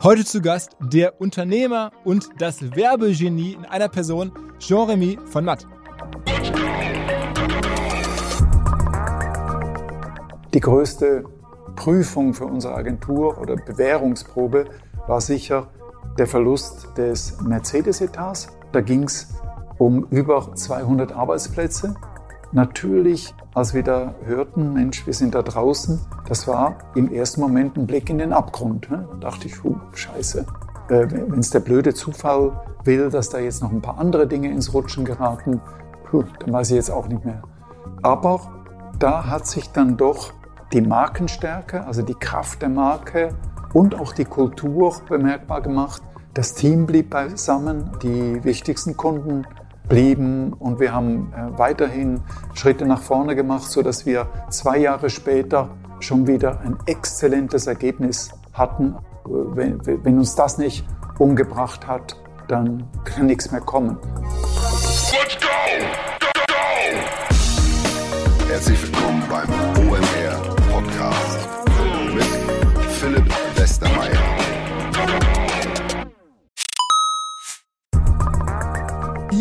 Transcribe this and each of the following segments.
Heute zu Gast der Unternehmer und das Werbegenie in einer Person, Jean-Remy von Matt. Die größte Prüfung für unsere Agentur oder Bewährungsprobe war sicher der Verlust des Mercedes-Etats. Da ging es um über 200 Arbeitsplätze. Natürlich, als wir da hörten, Mensch, wir sind da draußen, das war im ersten Moment ein Blick in den Abgrund. Ne? Da dachte ich, huh, scheiße. Äh, Wenn es der blöde Zufall will, dass da jetzt noch ein paar andere Dinge ins Rutschen geraten, puh, dann weiß ich jetzt auch nicht mehr. Aber da hat sich dann doch die Markenstärke, also die Kraft der Marke und auch die Kultur bemerkbar gemacht. Das Team blieb beisammen, die wichtigsten Kunden blieben und wir haben äh, weiterhin Schritte nach vorne gemacht, so dass wir zwei Jahre später schon wieder ein exzellentes Ergebnis hatten. Wenn, wenn uns das nicht umgebracht hat, dann kann nichts mehr kommen. Let's go! Go, go! Herzlich willkommen beim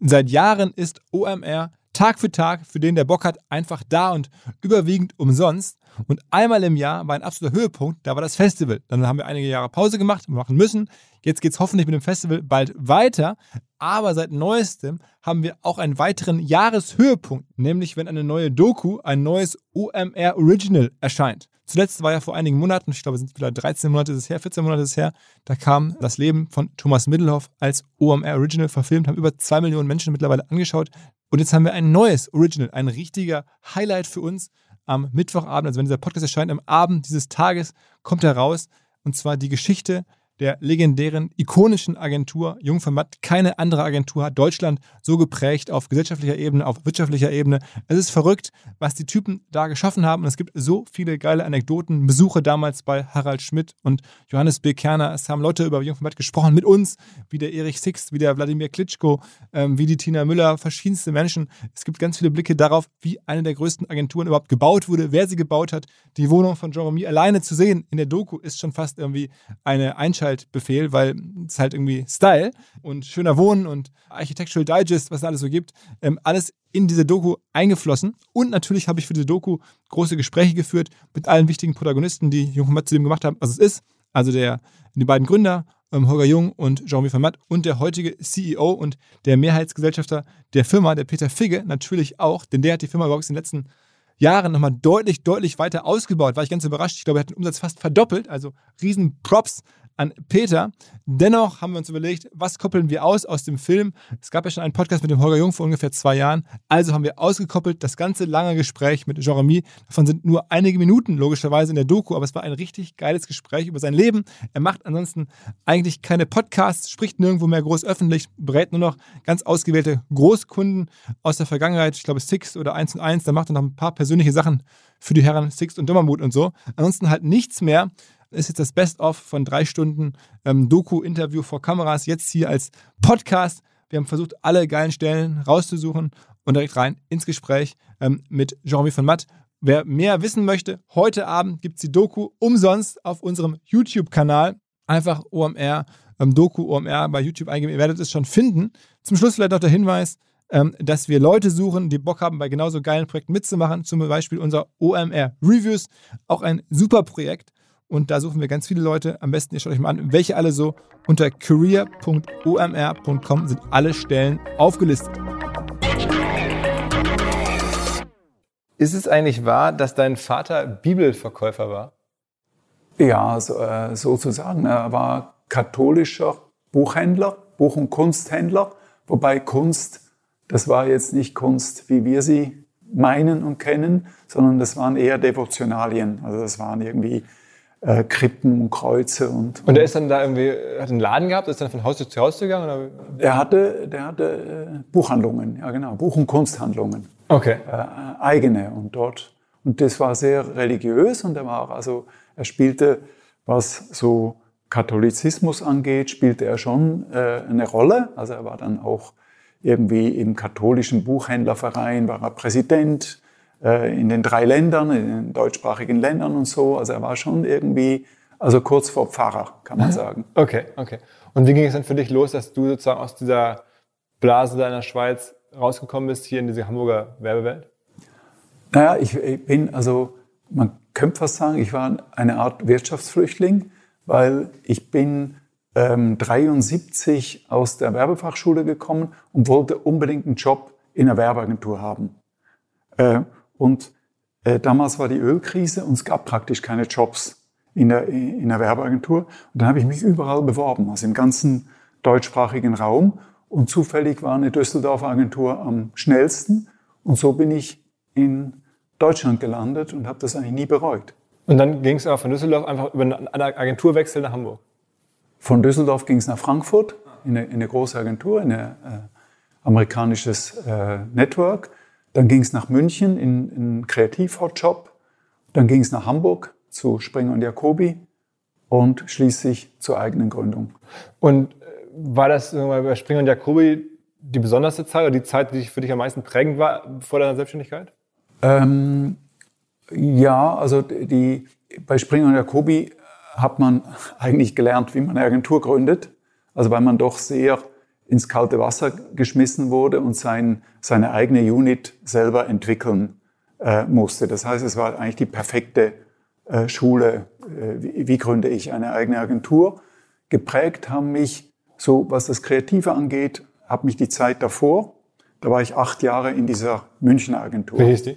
Seit Jahren ist OMR Tag für Tag, für den der Bock hat, einfach da und überwiegend umsonst. Und einmal im Jahr war ein absoluter Höhepunkt, da war das Festival. Dann haben wir einige Jahre Pause gemacht, machen müssen. Jetzt geht es hoffentlich mit dem Festival bald weiter. Aber seit neuestem haben wir auch einen weiteren Jahreshöhepunkt, nämlich wenn eine neue Doku, ein neues OMR Original erscheint. Zuletzt war ja vor einigen Monaten, ich glaube, es sind wieder 13 Monate ist es her, 14 Monate ist es her, da kam das Leben von Thomas Middelhoff als OMR Original verfilmt, haben über zwei Millionen Menschen mittlerweile angeschaut. Und jetzt haben wir ein neues Original, ein richtiger Highlight für uns am Mittwochabend, also wenn dieser Podcast erscheint, am Abend dieses Tages kommt er raus. Und zwar die Geschichte der legendären, ikonischen Agentur Jung Matt. Keine andere Agentur hat Deutschland so geprägt auf gesellschaftlicher Ebene, auf wirtschaftlicher Ebene. Es ist verrückt, was die Typen da geschaffen haben. Und es gibt so viele geile Anekdoten. Besuche damals bei Harald Schmidt und Johannes B. Kerner. Es haben Leute über Jung Matt gesprochen mit uns, wie der Erich Sixt, wie der Wladimir Klitschko, ähm, wie die Tina Müller, verschiedenste Menschen. Es gibt ganz viele Blicke darauf, wie eine der größten Agenturen überhaupt gebaut wurde, wer sie gebaut hat. Die Wohnung von Jean Remy alleine zu sehen in der Doku ist schon fast irgendwie eine Einschaltung Einschaltbefehl, weil es halt irgendwie Style und schöner Wohnen und Architectural Digest, was es alles so gibt, ähm, alles in diese Doku eingeflossen. Und natürlich habe ich für diese Doku große Gespräche geführt mit allen wichtigen Protagonisten, die Jung Matt zu dem gemacht haben, was es ist. Also der, die beiden Gründer, ähm, Holger Jung und Jean-Louis Vermatt und der heutige CEO und der Mehrheitsgesellschafter der Firma, der Peter Figge, natürlich auch, denn der hat die Firma überhaupt in den letzten Jahren nochmal deutlich, deutlich weiter ausgebaut. War ich ganz überrascht. Ich glaube, er hat den Umsatz fast verdoppelt. Also riesen Props an Peter. Dennoch haben wir uns überlegt, was koppeln wir aus aus dem Film? Es gab ja schon einen Podcast mit dem Holger Jung vor ungefähr zwei Jahren. Also haben wir ausgekoppelt das ganze lange Gespräch mit Jeremy. Davon sind nur einige Minuten logischerweise in der Doku, aber es war ein richtig geiles Gespräch über sein Leben. Er macht ansonsten eigentlich keine Podcasts, spricht nirgendwo mehr groß öffentlich, berät nur noch ganz ausgewählte Großkunden aus der Vergangenheit. Ich glaube Six oder 1 und 1. Da macht er noch ein paar persönliche Sachen für die Herren Six und Dummermut und so. Ansonsten halt nichts mehr ist jetzt das Best-of von drei Stunden ähm, Doku-Interview vor Kameras, jetzt hier als Podcast. Wir haben versucht, alle geilen Stellen rauszusuchen und direkt rein ins Gespräch ähm, mit Jean-Louis von Matt. Wer mehr wissen möchte, heute Abend gibt es die Doku umsonst auf unserem YouTube-Kanal. Einfach OMR, ähm, Doku OMR bei YouTube eingeben. Ihr werdet es schon finden. Zum Schluss vielleicht noch der Hinweis, ähm, dass wir Leute suchen, die Bock haben, bei genauso geilen Projekten mitzumachen. Zum Beispiel unser OMR Reviews, auch ein super Projekt. Und da suchen wir ganz viele Leute. Am besten ihr schaut euch mal an, welche alle so. Unter career.omr.com sind alle Stellen aufgelistet. Ist es eigentlich wahr, dass dein Vater Bibelverkäufer war? Ja, so, äh, sozusagen. Er war katholischer Buchhändler, Buch- und Kunsthändler, wobei Kunst, das war jetzt nicht Kunst, wie wir sie meinen und kennen, sondern das waren eher Devotionalien. Also das waren irgendwie äh, Krippen und Kreuze und, und. Er ist dann da irgendwie, hat einen Laden gehabt, ist dann von Haus zu Haus gegangen? Oder? Der hatte, der hatte äh, Buchhandlungen, ja genau, Buch- und Kunsthandlungen. Okay. Äh, eigene und dort. Und das war sehr religiös und er war also, er spielte, was so Katholizismus angeht, spielte er schon äh, eine Rolle. Also er war dann auch irgendwie im katholischen Buchhändlerverein, war er Präsident äh, in den drei Ländern, in den deutschsprachigen Ländern und so. Also er war schon irgendwie, also kurz vor Pfarrer, kann man sagen. Okay, okay. Und wie ging es dann für dich los, dass du sozusagen aus dieser Blase deiner Schweiz rausgekommen bist hier in diese Hamburger Werbewelt? Naja, ich, ich bin, also man könnte fast sagen, ich war eine Art Wirtschaftsflüchtling, weil ich bin ähm, 73 aus der Werbefachschule gekommen und wollte unbedingt einen Job in einer Werbeagentur haben. Äh, und äh, damals war die Ölkrise und es gab praktisch keine Jobs in der, in der Werbeagentur. Und dann habe ich mich überall beworben, also im ganzen deutschsprachigen Raum. Und zufällig war eine Düsseldorfer Agentur am schnellsten. Und so bin ich in Deutschland gelandet und habe das eigentlich nie bereut. Und dann ging es auch von Düsseldorf einfach über eine Agenturwechsel nach Hamburg? Von Düsseldorf ging es nach Frankfurt in eine, in eine, große Agentur, in ein äh, amerikanisches äh, Network. Dann ging es nach München in, in einen Kreativ-Hotjob. Dann ging es nach Hamburg zu Springer und Jacobi und schließlich zur eigenen Gründung. Und war das bei Springer und Jacobi die besonderste Zeit oder die Zeit, die für dich am meisten prägend war vor deiner Selbstständigkeit? Ähm, ja, also die, bei Springer und Jacobi hat man eigentlich gelernt, wie man eine Agentur gründet. Also weil man doch sehr ins kalte Wasser geschmissen wurde und sein, seine eigene Unit selber entwickeln äh, musste. Das heißt, es war eigentlich die perfekte äh, Schule. Äh, wie, wie gründe ich eine eigene Agentur? Geprägt haben mich so, was das Kreative angeht, hat mich die Zeit davor, da war ich acht Jahre in dieser Münchner Agentur. Wie hieß die?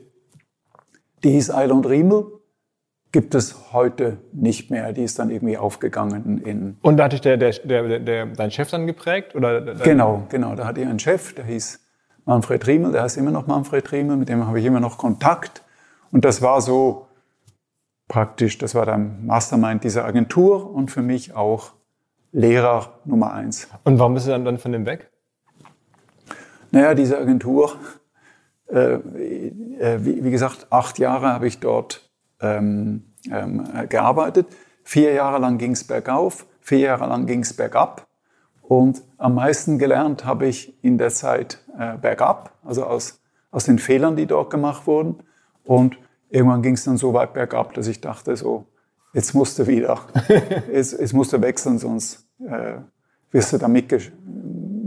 Die hieß Eilund Riemel, gibt es heute nicht mehr. Die ist dann irgendwie aufgegangen in. Und da hatte ich der, der, der, der, dein Chef dann geprägt? Oder genau, genau. Da hatte ich einen Chef, der hieß Manfred Riemel, der heißt immer noch Manfred Riemel, mit dem habe ich immer noch Kontakt. Und das war so praktisch, das war der Mastermind dieser Agentur und für mich auch Lehrer Nummer eins. Und warum bist du dann, dann von dem weg? Naja, diese Agentur, äh, äh, wie, wie, gesagt, acht Jahre habe ich dort ähm, ähm, gearbeitet. Vier Jahre lang ging es bergauf, vier Jahre lang ging es bergab. Und am meisten gelernt habe ich in der Zeit äh, bergab, also aus, aus den Fehlern, die dort gemacht wurden. Und irgendwann ging es dann so weit bergab, dass ich dachte, so, jetzt musst du wieder, jetzt, jetzt musst du wechseln, sonst äh, wirst du da mitge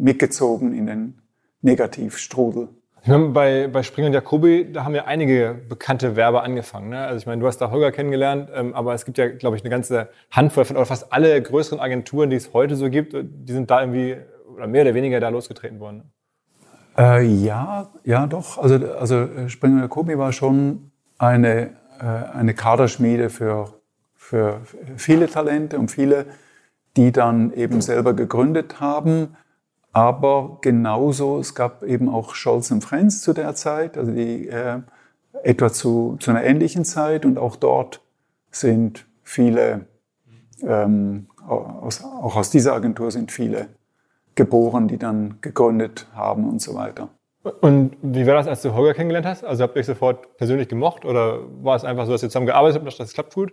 mitgezogen in den Negativstrudel. Ich meine, bei, bei Springer und Jacobi, da haben ja einige bekannte Werber angefangen. Ne? Also ich meine, du hast da Holger kennengelernt, ähm, aber es gibt ja, glaube ich, eine ganze Handvoll von, oder fast alle größeren Agenturen, die es heute so gibt, die sind da irgendwie, oder mehr oder weniger da losgetreten worden. Äh, ja, ja, doch. Also, also Springer und Jacobi war schon eine, äh, eine Kaderschmiede für, für viele Talente und viele, die dann eben selber gegründet haben aber genauso, es gab eben auch Scholz und Friends zu der Zeit, also die äh, etwa zu, zu einer ähnlichen Zeit und auch dort sind viele, ähm, aus, auch aus dieser Agentur sind viele geboren, die dann gegründet haben und so weiter. Und wie war das, als du Holger kennengelernt hast? Also habt ihr euch sofort persönlich gemocht oder war es einfach so, dass ihr zusammen gearbeitet habt und das klappt gut?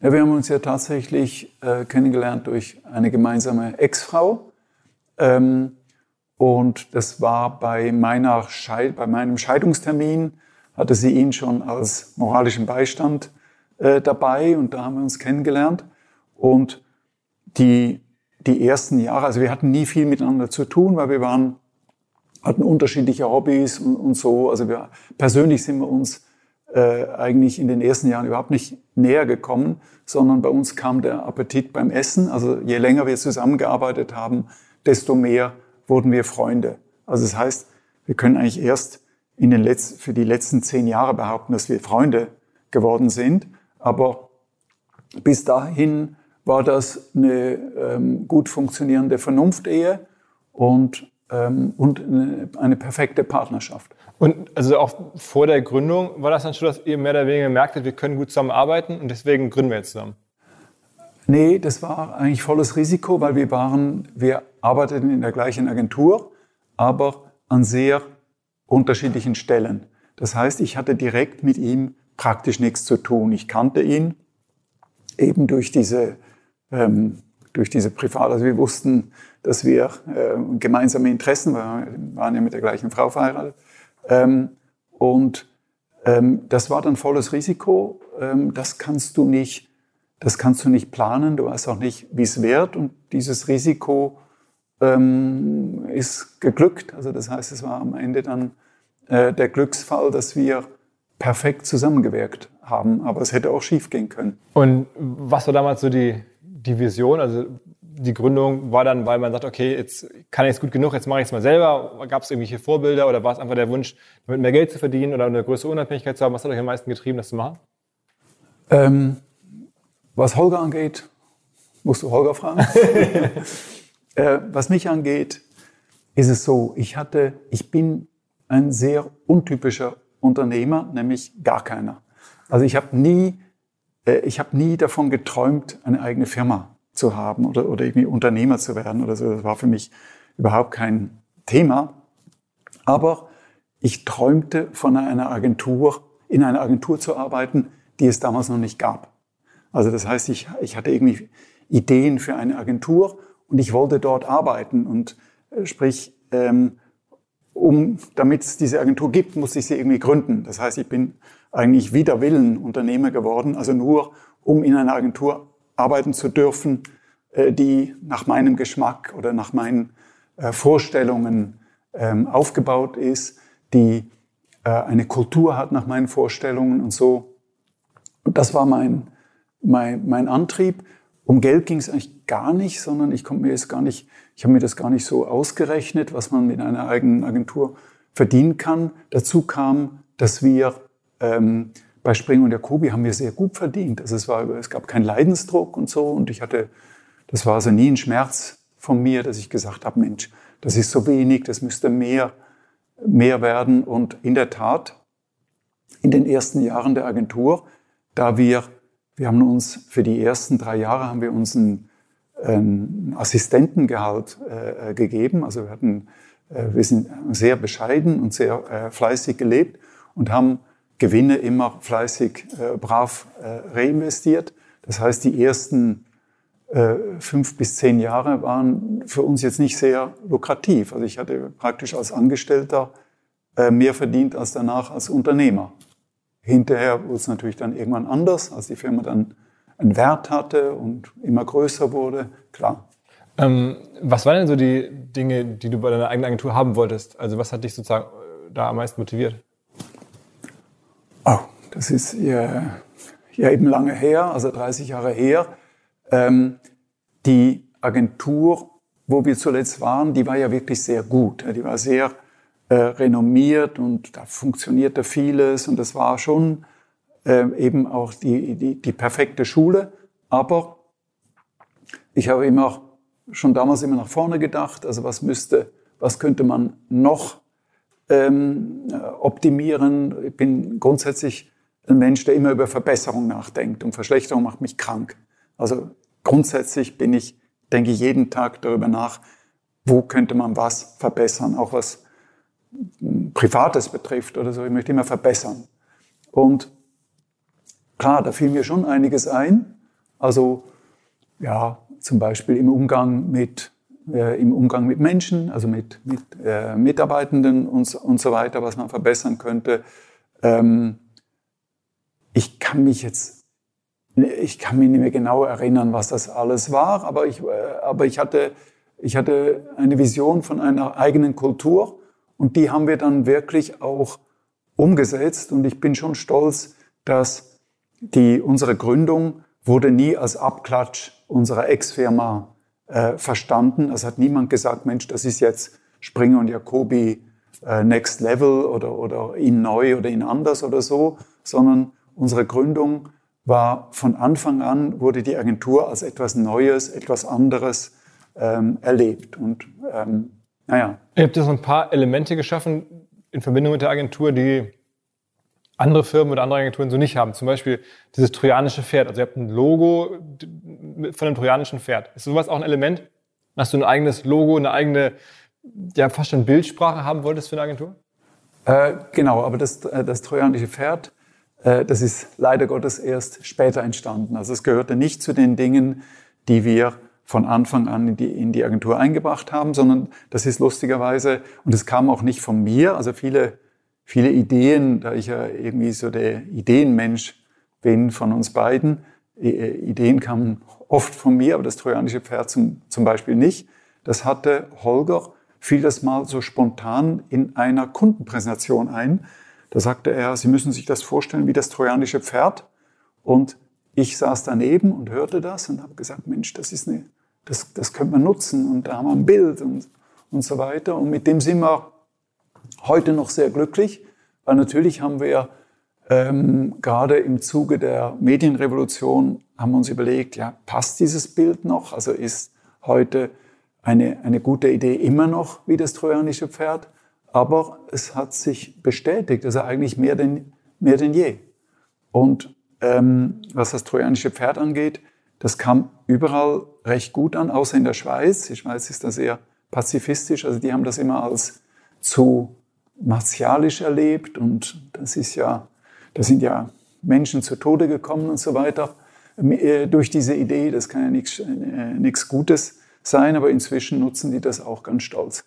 Ja, wir haben uns ja tatsächlich äh, kennengelernt durch eine gemeinsame Ex-Frau. Ähm, und das war bei, meiner Scheid bei meinem Scheidungstermin, hatte sie ihn schon als moralischen Beistand äh, dabei und da haben wir uns kennengelernt. Und die, die ersten Jahre, also wir hatten nie viel miteinander zu tun, weil wir waren, hatten unterschiedliche Hobbys und, und so. Also wir, persönlich sind wir uns äh, eigentlich in den ersten Jahren überhaupt nicht näher gekommen, sondern bei uns kam der Appetit beim Essen. Also je länger wir zusammengearbeitet haben, desto mehr wurden wir Freunde. Also das heißt, wir können eigentlich erst in den letzten, für die letzten zehn Jahre behaupten, dass wir Freunde geworden sind. Aber bis dahin war das eine ähm, gut funktionierende Vernunftehe und, ähm, und eine, eine perfekte Partnerschaft. Und also auch vor der Gründung war das dann schon, dass ihr mehr oder weniger gemerkt habt, wir können gut zusammenarbeiten und deswegen gründen wir jetzt zusammen? Nee, das war eigentlich volles Risiko, weil wir waren, wir arbeiteten in der gleichen Agentur, aber an sehr unterschiedlichen Stellen. Das heißt, ich hatte direkt mit ihm praktisch nichts zu tun. Ich kannte ihn eben durch diese, ähm, durch diese Privat, also wir wussten, dass wir äh, gemeinsame Interessen, wir waren ja mit der gleichen Frau verheiratet, ähm, und ähm, das war dann volles Risiko. Ähm, das kannst du nicht, das kannst du nicht planen. Du weißt auch nicht, wie es wird. Und dieses Risiko ähm, ist geglückt. Also das heißt, es war am Ende dann äh, der Glücksfall, dass wir perfekt zusammengewirkt haben. Aber es hätte auch schief gehen können. Und was war damals so die, die Vision? Also die Gründung war dann, weil man sagt, okay, jetzt kann ich es gut genug, jetzt mache ich es mal selber. Gab es irgendwelche Vorbilder oder war es einfach der Wunsch, damit mehr Geld zu verdienen oder eine größere Unabhängigkeit zu haben? Was hat euch am meisten getrieben, das zu machen? Ähm, was Holger angeht, musst du Holger fragen. äh, was mich angeht, ist es so, ich hatte, ich bin ein sehr untypischer Unternehmer, nämlich gar keiner. Also ich habe nie, äh, ich habe nie davon geträumt, eine eigene Firma zu haben oder, oder irgendwie Unternehmer zu werden oder so. Das war für mich überhaupt kein Thema. Aber ich träumte von einer Agentur, in einer Agentur zu arbeiten, die es damals noch nicht gab. Also das heißt, ich, ich hatte irgendwie Ideen für eine Agentur und ich wollte dort arbeiten. Und äh, sprich, ähm, um, damit es diese Agentur gibt, musste ich sie irgendwie gründen. Das heißt, ich bin eigentlich wider Willen Unternehmer geworden, also nur um in einer Agentur arbeiten zu dürfen, äh, die nach meinem Geschmack oder nach meinen äh, Vorstellungen ähm, aufgebaut ist, die äh, eine Kultur hat nach meinen Vorstellungen und so. Und das war mein, mein, mein Antrieb. Um Geld ging es eigentlich gar nicht, sondern ich konnte mir jetzt gar nicht, ich habe mir das gar nicht so ausgerechnet, was man mit einer eigenen Agentur verdienen kann. Dazu kam, dass wir ähm, bei Spring und Jacobi haben wir sehr gut verdient. Also es, war, es gab keinen Leidensdruck und so. Und ich hatte, das war also nie ein Schmerz von mir, dass ich gesagt habe, Mensch, das ist so wenig, das müsste mehr, mehr werden. Und in der Tat, in den ersten Jahren der Agentur, da wir, wir haben uns für die ersten drei Jahre haben wir uns einen, einen Assistentengehalt äh, gegeben. Also wir hatten, äh, wir sind sehr bescheiden und sehr äh, fleißig gelebt und haben Gewinne immer fleißig, äh, brav äh, reinvestiert. Das heißt, die ersten äh, fünf bis zehn Jahre waren für uns jetzt nicht sehr lukrativ. Also ich hatte praktisch als Angestellter mehr verdient als danach als Unternehmer. Hinterher wurde es natürlich dann irgendwann anders, als die Firma dann einen Wert hatte und immer größer wurde, klar. Ähm, was waren denn so die Dinge, die du bei deiner eigenen Agentur haben wolltest? Also was hat dich sozusagen äh, da am meisten motiviert? Oh, das ist ja, ja eben lange her, also 30 Jahre her. Ähm, die Agentur, wo wir zuletzt waren, die war ja wirklich sehr gut. Die war sehr äh, renommiert und da funktionierte vieles und das war schon äh, eben auch die, die, die perfekte Schule. Aber ich habe immer schon damals immer nach vorne gedacht, also was müsste, was könnte man noch ähm, optimieren. Ich bin grundsätzlich ein Mensch, der immer über Verbesserung nachdenkt und Verschlechterung macht mich krank. Also grundsätzlich bin ich, denke jeden Tag darüber nach, wo könnte man was verbessern, auch was Privates betrifft oder so. Ich möchte immer verbessern. Und klar, da fiel mir schon einiges ein. Also ja, zum Beispiel im Umgang mit, äh, im Umgang mit Menschen, also mit, mit äh, Mitarbeitenden und, und so weiter, was man verbessern könnte. Ähm, ich kann mich jetzt, ich kann mich nicht mehr genau erinnern, was das alles war, aber ich, äh, aber ich hatte, ich hatte eine Vision von einer eigenen Kultur und die haben wir dann wirklich auch umgesetzt und ich bin schon stolz, dass die, unsere Gründung wurde nie als Abklatsch unserer Ex-Firma äh, verstanden. Es hat niemand gesagt, Mensch, das ist jetzt Springer und Jacobi äh, Next Level oder, oder in neu oder in anders oder so, sondern unsere Gründung war von Anfang an, wurde die Agentur als etwas Neues, etwas anderes ähm, erlebt. Und ähm, naja. Ihr habt so ein paar Elemente geschaffen in Verbindung mit der Agentur, die andere Firmen oder andere Agenturen so nicht haben. Zum Beispiel dieses trojanische Pferd. Also ihr habt ein Logo von einem trojanischen Pferd. Ist sowas auch ein Element? Dass du ein eigenes Logo, eine eigene, ja fast schon Bildsprache haben wolltest für eine Agentur? Äh, genau, aber das, äh, das trojanische Pferd, äh, das ist leider Gottes erst später entstanden. Also es gehörte nicht zu den Dingen, die wir von Anfang an in die, in die Agentur eingebracht haben, sondern das ist lustigerweise, und es kam auch nicht von mir, also viele viele Ideen, da ich ja irgendwie so der Ideenmensch bin von uns beiden. Ideen kamen oft von mir, aber das trojanische Pferd zum, zum Beispiel nicht. Das hatte Holger, fiel das mal so spontan in einer Kundenpräsentation ein. Da sagte er, Sie müssen sich das vorstellen wie das trojanische Pferd. Und ich saß daneben und hörte das und habe gesagt, Mensch, das ist eine, das, das könnte man nutzen und da haben wir ein Bild und, und so weiter. Und mit dem sind wir heute noch sehr glücklich, weil natürlich haben wir ähm, gerade im Zuge der Medienrevolution haben wir uns überlegt, ja, passt dieses Bild noch? Also ist heute eine, eine gute Idee immer noch wie das trojanische Pferd? Aber es hat sich bestätigt, also eigentlich mehr denn, mehr denn je. Und ähm, was das trojanische Pferd angeht, das kam überall recht gut an, außer in der Schweiz. Die Schweiz ist da sehr pazifistisch, also die haben das immer als zu martialisch erlebt und das ist ja, da sind ja Menschen zu Tode gekommen und so weiter äh, durch diese Idee. Das kann ja nichts äh, Gutes sein, aber inzwischen nutzen die das auch ganz stolz.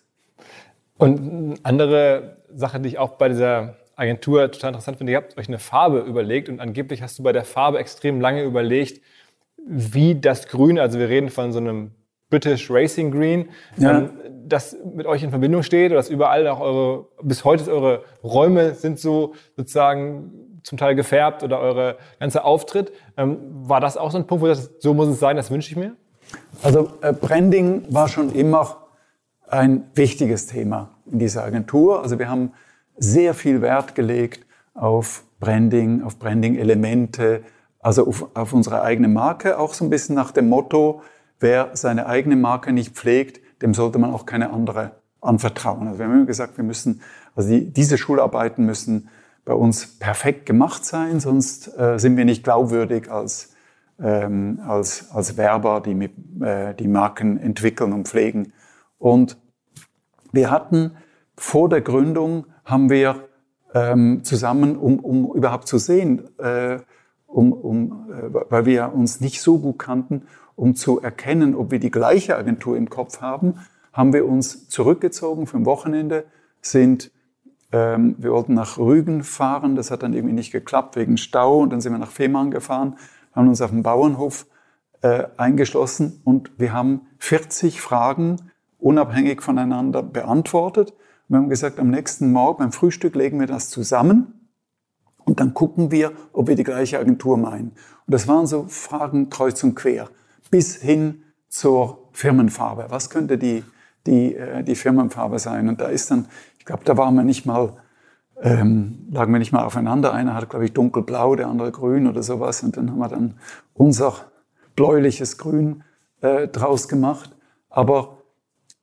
Und eine andere Sache, die ich auch bei dieser Agentur total interessant finde, ihr habt euch eine Farbe überlegt und angeblich hast du bei der Farbe extrem lange überlegt, wie das Grün, also wir reden von so einem British Racing Green, ja. ähm, das mit euch in Verbindung steht oder dass überall auch eure, bis heute eure Räume sind so sozusagen zum Teil gefärbt oder eure ganze Auftritt. Ähm, war das auch so ein Punkt, wo das, so muss es sein, das wünsche ich mir? Also äh, Branding war schon immer ein wichtiges Thema in dieser Agentur. Also wir haben sehr viel Wert gelegt auf Branding, auf Branding-Elemente, also auf, auf unsere eigene Marke, auch so ein bisschen nach dem Motto, wer seine eigene Marke nicht pflegt, dem sollte man auch keine andere anvertrauen. Also wir haben immer gesagt, wir müssen, also die, diese Schularbeiten müssen bei uns perfekt gemacht sein, sonst äh, sind wir nicht glaubwürdig als, ähm, als, als Werber, die mit, äh, die Marken entwickeln und pflegen. Und wir hatten vor der Gründung haben wir ähm, zusammen, um, um überhaupt zu sehen, äh, um, um, äh, weil wir uns nicht so gut kannten, um zu erkennen, ob wir die gleiche Agentur im Kopf haben, haben wir uns zurückgezogen für ein Wochenende, sind, ähm, wir wollten nach Rügen fahren, das hat dann irgendwie nicht geklappt wegen Stau und dann sind wir nach Fehmarn gefahren, haben uns auf dem Bauernhof äh, eingeschlossen und wir haben 40 Fragen unabhängig voneinander beantwortet. Wir haben gesagt, am nächsten Morgen beim Frühstück legen wir das zusammen und dann gucken wir, ob wir die gleiche Agentur meinen. Und das waren so Fragen kreuz und quer bis hin zur Firmenfarbe. Was könnte die, die, äh, die Firmenfarbe sein? Und da ist dann, ich glaube, da waren wir nicht mal, ähm, lagen wir nicht mal aufeinander. Einer hat, glaube ich, dunkelblau, der andere grün oder sowas. Und dann haben wir dann unser bläuliches Grün äh, draus gemacht. Aber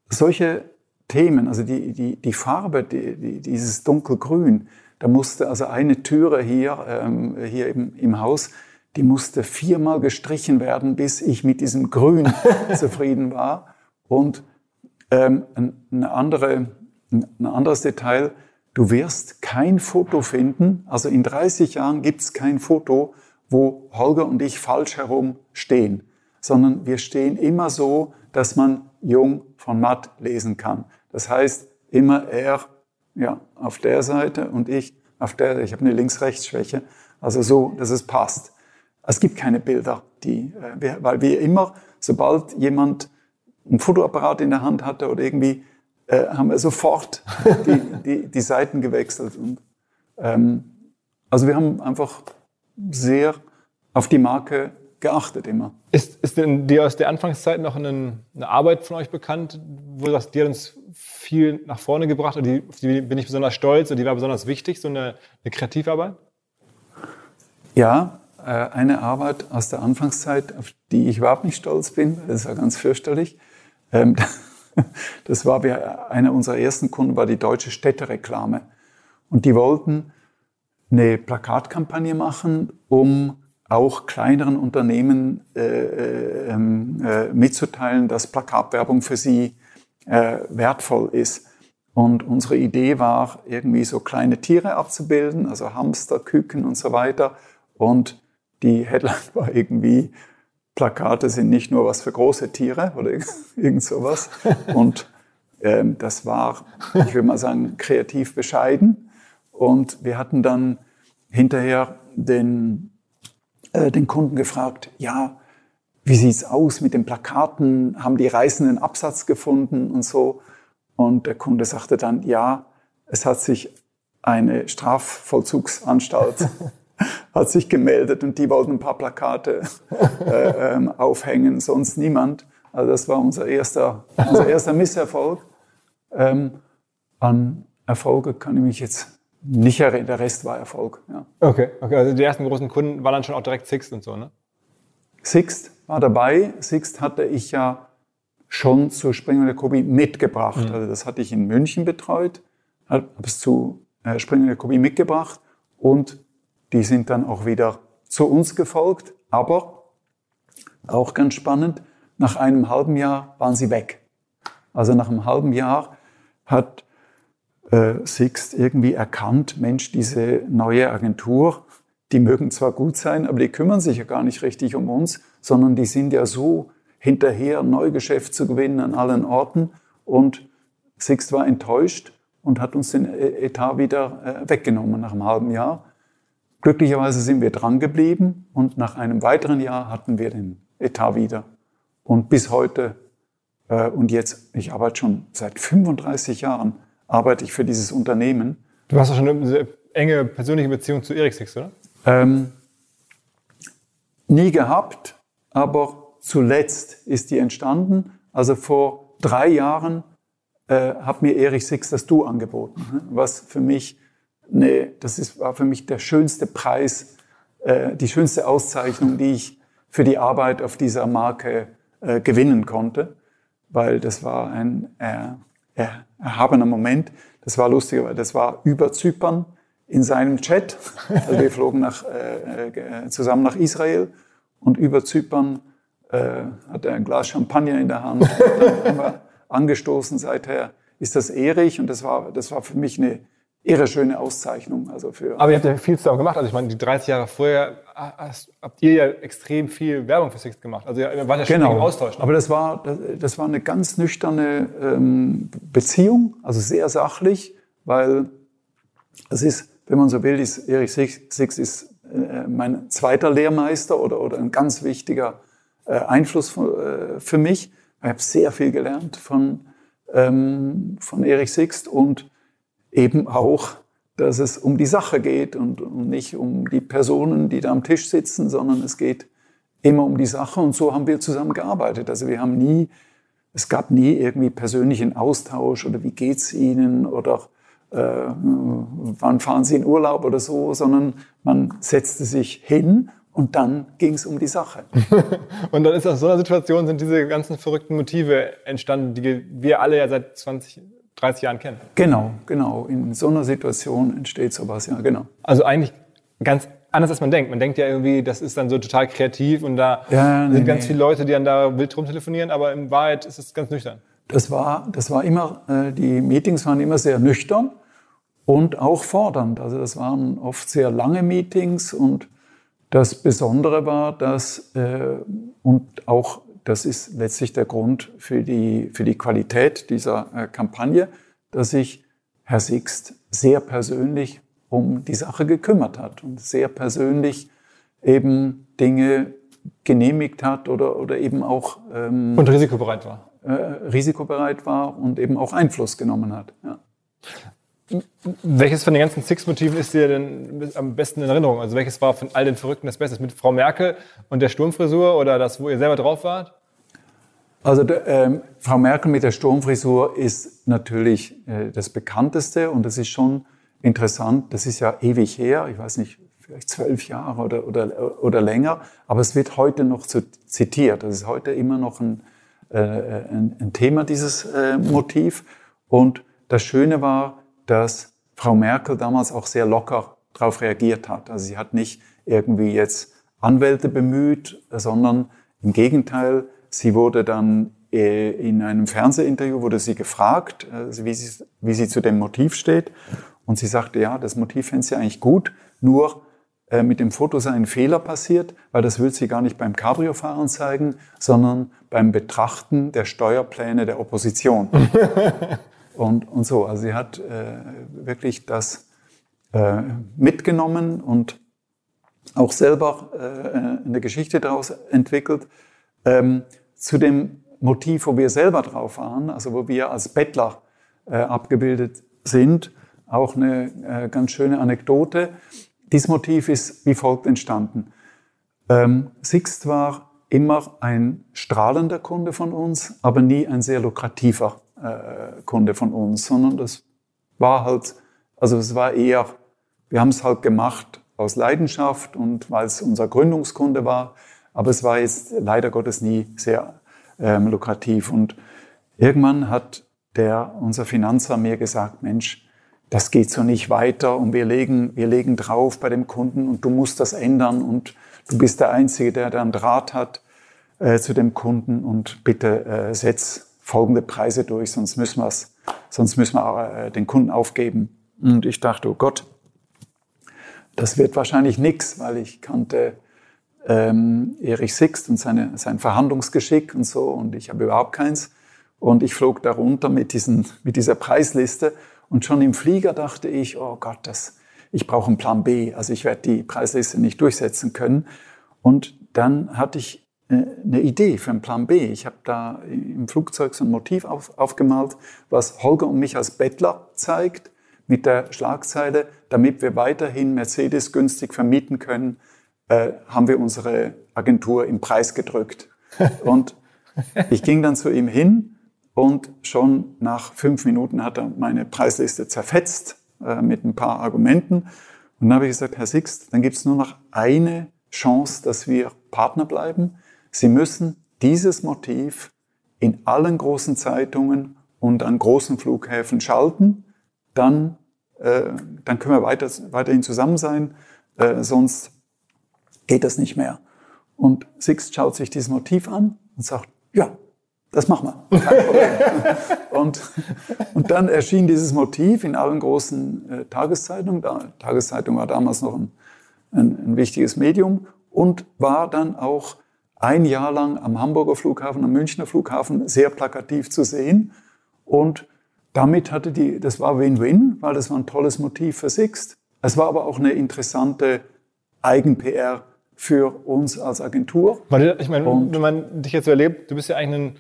solche Themen, also die, die, die Farbe, die, die, dieses dunkelgrün, da musste also eine Türe hier, ähm, hier im, im Haus, die musste viermal gestrichen werden, bis ich mit diesem Grün zufrieden war. Und ähm, eine andere, ein anderes Detail, du wirst kein Foto finden, also in 30 Jahren gibt es kein Foto, wo Holger und ich falsch herum stehen, sondern wir stehen immer so, dass man Jung von Matt lesen kann. Das heißt, immer er ja, auf der Seite und ich auf der, ich habe eine Links-Rechts-Schwäche, also so, dass es passt. Es gibt keine Bilder, die, äh, weil wir immer, sobald jemand ein Fotoapparat in der Hand hatte oder irgendwie, äh, haben wir sofort die, die, die Seiten gewechselt. Und, ähm, also wir haben einfach sehr auf die Marke geachtet immer. Ist, ist denn dir aus der Anfangszeit noch eine, eine Arbeit von euch bekannt, wo die hat uns viel nach vorne gebracht und die, auf die bin ich besonders stolz und die war besonders wichtig, so eine, eine Kreativarbeit? Ja, äh, eine Arbeit aus der Anfangszeit, auf die ich überhaupt nicht stolz bin, das war ganz fürchterlich. Ähm, das war einer unserer ersten Kunden, war die Deutsche Städtereklame. Und die wollten eine Plakatkampagne machen, um auch kleineren Unternehmen äh, äh, ähm, äh, mitzuteilen, dass Plakatwerbung für sie äh, wertvoll ist. Und unsere Idee war, irgendwie so kleine Tiere abzubilden, also Hamster, Küken und so weiter. Und die Headline war irgendwie, Plakate sind nicht nur was für große Tiere oder irgend sowas. Und ähm, das war, ich würde mal sagen, kreativ bescheiden. Und wir hatten dann hinterher den, äh, den Kunden gefragt, ja, wie sieht's aus mit den Plakaten? Haben die Reisenden Absatz gefunden und so? Und der Kunde sagte dann, ja, es hat sich eine Strafvollzugsanstalt hat sich gemeldet und die wollten ein paar Plakate äh, ähm, aufhängen, sonst niemand. Also das war unser erster, unser erster Misserfolg. Ähm, an Erfolge kann ich mich jetzt nicht der Rest war Erfolg. Ja. Okay, okay, also die ersten großen Kunden waren dann schon auch direkt Sixt und so, ne? Sixt war dabei. Sixt hatte ich ja schon zu Springer Jacobi mitgebracht. Mhm. Also das hatte ich in München betreut, habe es zu äh, Springer Jacobi mitgebracht und die sind dann auch wieder zu uns gefolgt. Aber auch ganz spannend, nach einem halben Jahr waren sie weg. Also nach einem halben Jahr hat äh, Sixt irgendwie erkannt, Mensch, diese neue Agentur, die mögen zwar gut sein, aber die kümmern sich ja gar nicht richtig um uns, sondern die sind ja so hinterher, Neugeschäft zu gewinnen an allen Orten. Und Sixt war enttäuscht und hat uns den Etat wieder äh, weggenommen nach einem halben Jahr. Glücklicherweise sind wir dran geblieben und nach einem weiteren Jahr hatten wir den Etat wieder. Und bis heute äh, und jetzt, ich arbeite schon seit 35 Jahren, arbeite ich für dieses Unternehmen. Du hast ja schon eine enge persönliche Beziehung zu Erik Six, oder? Ähm, nie gehabt, aber zuletzt ist die entstanden. Also vor drei Jahren äh, hat mir Erich Six das Du angeboten, ne? was für mich, ne, das ist, war für mich der schönste Preis, äh, die schönste Auszeichnung, die ich für die Arbeit auf dieser Marke äh, gewinnen konnte, weil das war ein erhabener Moment. Das war lustig, weil das war über Zypern in seinem Chat. Also wir flogen nach, äh, äh, zusammen nach Israel und über Zypern äh, hat er ein Glas Champagner in der Hand. Dann haben wir angestoßen. Seither ist das Erich und das war, das war für mich eine irre schöne Auszeichnung. Also für Aber ihr habt ja viel zusammen gemacht. Also ich meine, die 30 Jahre vorher hast, habt ihr ja extrem viel Werbung für Six gemacht. Also ihr wart ja schon genau. im Austausch. Ne? Aber das war, das, das, war eine ganz nüchterne ähm, Beziehung, also sehr sachlich, weil es ist, wenn man so will, ist Erich Six ist äh, mein zweiter Lehrmeister oder, oder ein ganz wichtiger äh, Einfluss für, äh, für mich. Ich habe sehr viel gelernt von, ähm, von Erich Sixt und eben auch, dass es um die Sache geht und, nicht um die Personen, die da am Tisch sitzen, sondern es geht immer um die Sache und so haben wir zusammen gearbeitet. Also wir haben nie, es gab nie irgendwie persönlichen Austausch oder wie geht's Ihnen oder äh, wann fahren Sie in Urlaub oder so, sondern man setzte sich hin und dann ging es um die Sache. und dann ist aus so einer Situation sind diese ganzen verrückten Motive entstanden, die wir alle ja seit 20, 30 Jahren kennen. Genau, genau. In so einer Situation entsteht sowas, ja, genau. Also eigentlich ganz anders, als man denkt. Man denkt ja irgendwie, das ist dann so total kreativ und da ja, nee, sind ganz nee. viele Leute, die dann da wild rumtelefonieren, aber in Wahrheit ist es ganz nüchtern. Das war, das war immer, äh, die Meetings waren immer sehr nüchtern und auch fordernd. Also das waren oft sehr lange Meetings und Das Besondere war, dass, äh, und auch das ist letztlich der Grund für die, für die Qualität dieser äh, Kampagne, dass sich Herr Sixt sehr persönlich um die Sache gekümmert hat und sehr persönlich eben Dinge genehmigt hat oder, oder eben auch ähm, und risikobereit war. Äh, risikobereit war und eben auch Einfluss genommen hat. Ja. Welches von den ganzen Six-Motiven ist dir denn am besten in Erinnerung? Also welches war von all den Verrückten das Beste? Mit Frau Merkel und der Sturmfrisur oder das, wo ihr selber drauf wart? Also ähm, Frau Merkel mit der Sturmfrisur ist natürlich äh, das bekannteste und das ist schon interessant. Das ist ja ewig her, ich weiß nicht, vielleicht zwölf Jahre oder, oder, oder länger, aber es wird heute noch zitiert. Das ist heute immer noch ein, äh, ein, ein Thema, dieses äh, Motiv. Und das Schöne war, dass Frau Merkel damals auch sehr locker darauf reagiert hat. Also sie hat nicht irgendwie jetzt Anwälte bemüht, sondern im Gegenteil, sie wurde dann äh, in einem Fernsehinterview wurde sie gefragt, äh, wie sie, wie sie zu dem Motiv steht. Und sie sagte, ja, das Motiv fände sie eigentlich gut, nur äh, mit dem Foto sei ein Fehler passiert, weil das will sie gar nicht beim Cabrio-Fahren zeigen, sondern beim Betrachten der Steuerpläne der Opposition. und, und so, also sie hat äh, wirklich das äh, mitgenommen und auch selber äh, eine Geschichte daraus entwickelt. Ähm, zu dem Motiv, wo wir selber drauf waren, also wo wir als Bettler äh, abgebildet sind, auch eine äh, ganz schöne Anekdote. Dieses Motiv ist wie folgt entstanden. Ähm, Sixt war immer ein strahlender Kunde von uns, aber nie ein sehr lukrativer äh, Kunde von uns, sondern das war halt, also es war eher, wir haben es halt gemacht aus Leidenschaft und weil es unser Gründungskunde war, aber es war jetzt leider Gottes nie sehr ähm, lukrativ. Und irgendwann hat der, unser Finanzer mir gesagt, Mensch, das geht so nicht weiter und wir legen, wir legen drauf bei dem Kunden und du musst das ändern und du bist der Einzige, der dann Draht hat äh, zu dem Kunden und bitte äh, setz folgende Preise durch, sonst müssen wir sonst müssen wir äh, den Kunden aufgeben. Und ich dachte, oh Gott, das wird wahrscheinlich nichts, weil ich kannte ähm, Erich Sixt und seine, sein Verhandlungsgeschick und so und ich habe überhaupt keins. Und ich flog darunter mit, diesen, mit dieser Preisliste und schon im Flieger dachte ich, oh Gott, das, ich brauche einen Plan B. Also ich werde die Preisliste nicht durchsetzen können. Und dann hatte ich eine Idee für einen Plan B. Ich habe da im Flugzeug so ein Motiv auf, aufgemalt, was Holger und mich als Bettler zeigt, mit der Schlagzeile, damit wir weiterhin Mercedes günstig vermieten können, äh, haben wir unsere Agentur im Preis gedrückt. Und ich ging dann zu ihm hin und schon nach fünf Minuten hat er meine Preisliste zerfetzt äh, mit ein paar Argumenten. Und dann habe ich gesagt, Herr Sixt, dann gibt es nur noch eine Chance, dass wir Partner bleiben. Sie müssen dieses Motiv in allen großen Zeitungen und an großen Flughäfen schalten. Dann, äh, dann können wir weiter, weiterhin zusammen sein, äh, sonst geht das nicht mehr. Und Sixt schaut sich dieses Motiv an und sagt, ja, das machen wir. und, und dann erschien dieses Motiv in allen großen äh, Tageszeitungen. Da, Tageszeitung war damals noch ein, ein, ein, wichtiges Medium und war dann auch ein Jahr lang am Hamburger Flughafen, am Münchner Flughafen sehr plakativ zu sehen. Und damit hatte die, das war Win-Win, weil das war ein tolles Motiv für Sixt. Es war aber auch eine interessante Eigen-PR für uns als Agentur. Weil, ich meine, und wenn man dich jetzt so erlebt, du bist ja eigentlich ein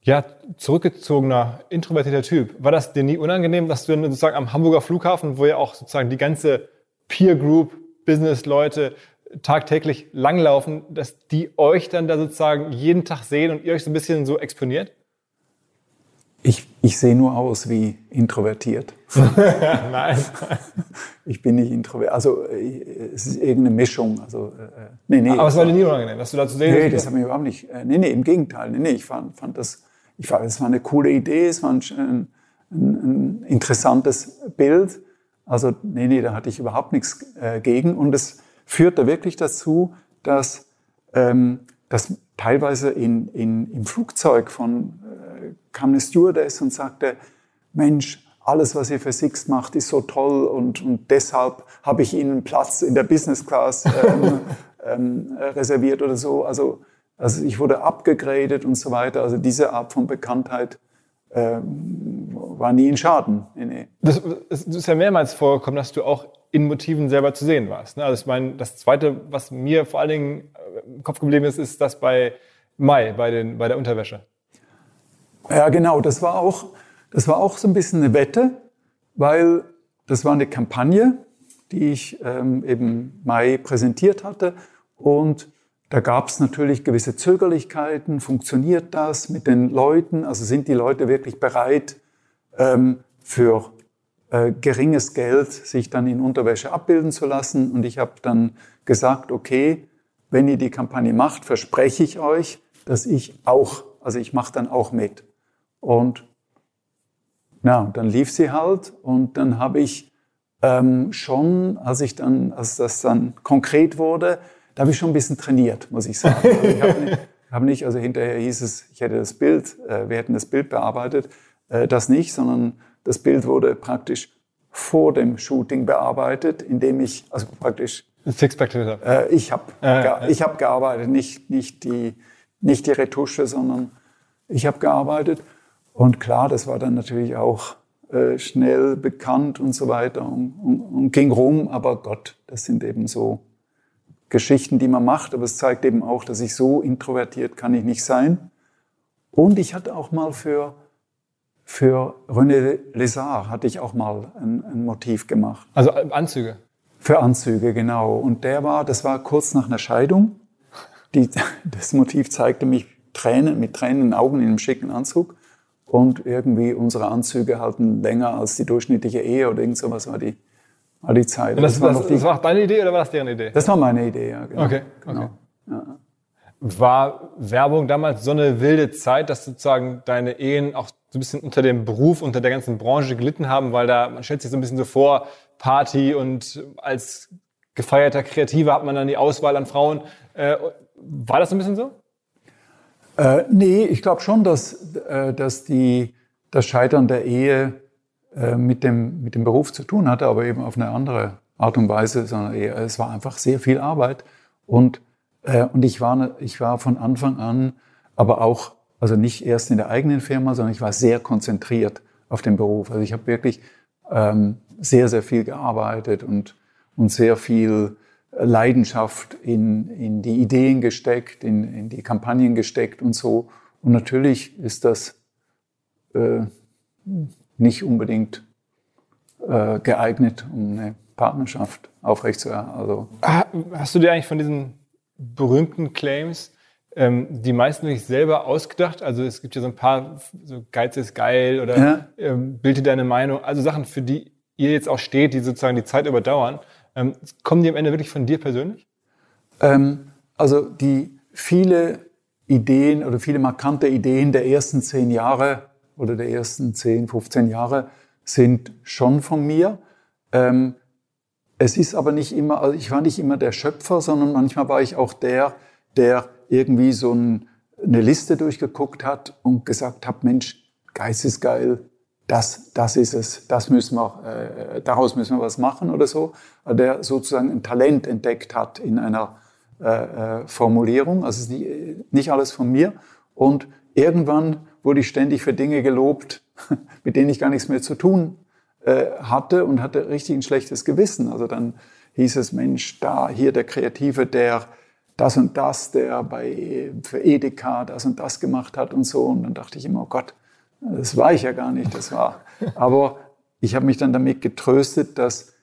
ja, zurückgezogener, introvertierter Typ. War das dir nie unangenehm, dass du sozusagen am Hamburger Flughafen, wo ja auch sozusagen die ganze Peer Group, Business-Leute tagtäglich langlaufen, dass die euch dann da sozusagen jeden Tag sehen und ihr euch so ein bisschen so exponiert? Ich, ich sehe nur aus wie introvertiert. Nein. Ich bin nicht introvertiert. Also es ist irgendeine Mischung. Also, äh, nee, nee, Aber es war dir nie unangenehm, dass du da zu sehen Nee, das hat mich überhaupt nicht. Äh, nee, nee, im Gegenteil. Nee, nee, ich fand, fand das, ich fand, es war eine coole Idee, es war ein, ein, ein, interessantes Bild. Also nee, nee, da hatte ich überhaupt nichts äh, gegen. Und es führte wirklich dazu, dass, ähm, dass teilweise in, in, im Flugzeug von äh, kam eine Stewardess und sagte, Mensch, alles, was ihr für Six macht, ist so toll und, und deshalb habe ich Ihnen Platz in der Business Class ähm, ähm, reserviert oder so. Also, also ich wurde abgegradet und so weiter. Also diese Art von Bekanntheit war nie in Schaden. Nee, nee. Das, das ist ja mehrmals vorgekommen, dass du auch in Motiven selber zu sehen warst. Ne? Also ich meine, das Zweite, was mir vor allen Dingen äh, im Kopf geblieben ist, ist das bei Mai, bei, den, bei der Unterwäsche. Ja, genau. Das war auch das war auch so ein bisschen eine Wette, weil das war eine Kampagne, die ich ähm, eben Mai präsentiert hatte. Und da gab es natürlich gewisse Zögerlichkeiten. Funktioniert das mit den Leuten? Also sind die Leute wirklich bereit, ähm, für äh, geringes Geld sich dann in Unterwäsche abbilden zu lassen? Und ich habe dann gesagt, okay, wenn ihr die Kampagne macht, verspreche ich euch, dass ich auch, also ich mache dann auch mit. Und und dann lief sie halt und dann habe ich ähm, schon, als ich dann, als das dann konkret wurde, da habe ich schon ein bisschen trainiert, muss ich sagen. Also ich habe nicht, hab nicht, also hinterher hieß es, ich hätte das Bild, äh, wir hätten das Bild bearbeitet, äh, das nicht, sondern das Bild wurde praktisch vor dem Shooting bearbeitet, indem ich, also praktisch Sixpack äh, ich habe äh, ich hab gearbeitet, nicht, nicht, die, nicht die Retusche, sondern ich habe gearbeitet. Und klar, das war dann natürlich auch äh, schnell bekannt und so weiter und, und, und, ging rum. Aber Gott, das sind eben so Geschichten, die man macht. Aber es zeigt eben auch, dass ich so introvertiert kann ich nicht sein. Und ich hatte auch mal für, für René Lézard hatte ich auch mal ein, ein Motiv gemacht. Also Anzüge? Für Anzüge, genau. Und der war, das war kurz nach einer Scheidung. Die, das Motiv zeigte mich Tränen, mit Tränen in den Augen in einem schicken Anzug und irgendwie unsere Anzüge halten länger als die durchschnittliche Ehe oder irgend sowas war die, war die Zeit. Das, das, war das, die, das, war deine Idee oder war das deren Idee? Das war meine Idee, ja. Genau. Okay, genau. okay. Ja. War Werbung damals so eine wilde Zeit, dass sozusagen deine Ehen auch so ein bisschen unter dem Beruf, unter der ganzen Branche gelitten haben, weil da, man stellt sich so ein bisschen so vor, Party und als gefeierter Kreativer hat man dann die Auswahl an Frauen. Äh, war das so ein bisschen so? Äh, nee, ich glaube schon, dass, äh, dass die, das Scheitern der Ehe mit, dem, mit dem Beruf zu tun hatte, aber eben auf eine andere Art und Weise, sondern eher, es war einfach sehr viel Arbeit. Und, äh, und ich, war, ich war von Anfang an, aber auch, also nicht erst in der eigenen Firma, sondern ich war sehr konzentriert auf den Beruf. Also ich habe wirklich ähm, sehr, sehr viel gearbeitet und, und sehr viel Leidenschaft in, in die Ideen gesteckt, in, in die Kampagnen gesteckt und so. Und natürlich ist das äh, nicht unbedingt äh, geeignet, um eine Partnerschaft aufrechtzuerhalten. Also, Hast du dir eigentlich von diesen berühmten Claims ähm, die meisten nicht selber ausgedacht? Also es gibt ja so ein paar, so Geiz ist geil oder ja. ähm, bilde deine Meinung, also Sachen, für die ihr jetzt auch steht, die sozusagen die Zeit überdauern. Ähm, kommen die am Ende wirklich von dir persönlich? Ähm, also die viele Ideen oder viele markante Ideen der ersten zehn Jahre oder der ersten zehn, 15 Jahre sind schon von mir. Ähm, es ist aber nicht immer, also ich war nicht immer der Schöpfer, sondern manchmal war ich auch der, der irgendwie so ein, eine Liste durchgeguckt hat und gesagt hat, Mensch, geistesgeil, das, das ist es, das müssen wir, äh, daraus müssen wir was machen oder so, der sozusagen ein Talent entdeckt hat in einer äh, äh Formulierung. Also nicht, nicht alles von mir. Und irgendwann wurde ich ständig für Dinge gelobt, mit denen ich gar nichts mehr zu tun äh, hatte und hatte richtig ein schlechtes Gewissen. Also dann hieß es, Mensch, da hier der Kreative, der das und das, der bei für Edeka das und das gemacht hat und so. Und dann dachte ich immer, oh Gott, das war ich ja gar nicht, das war. Aber ich habe mich dann damit getröstet, dass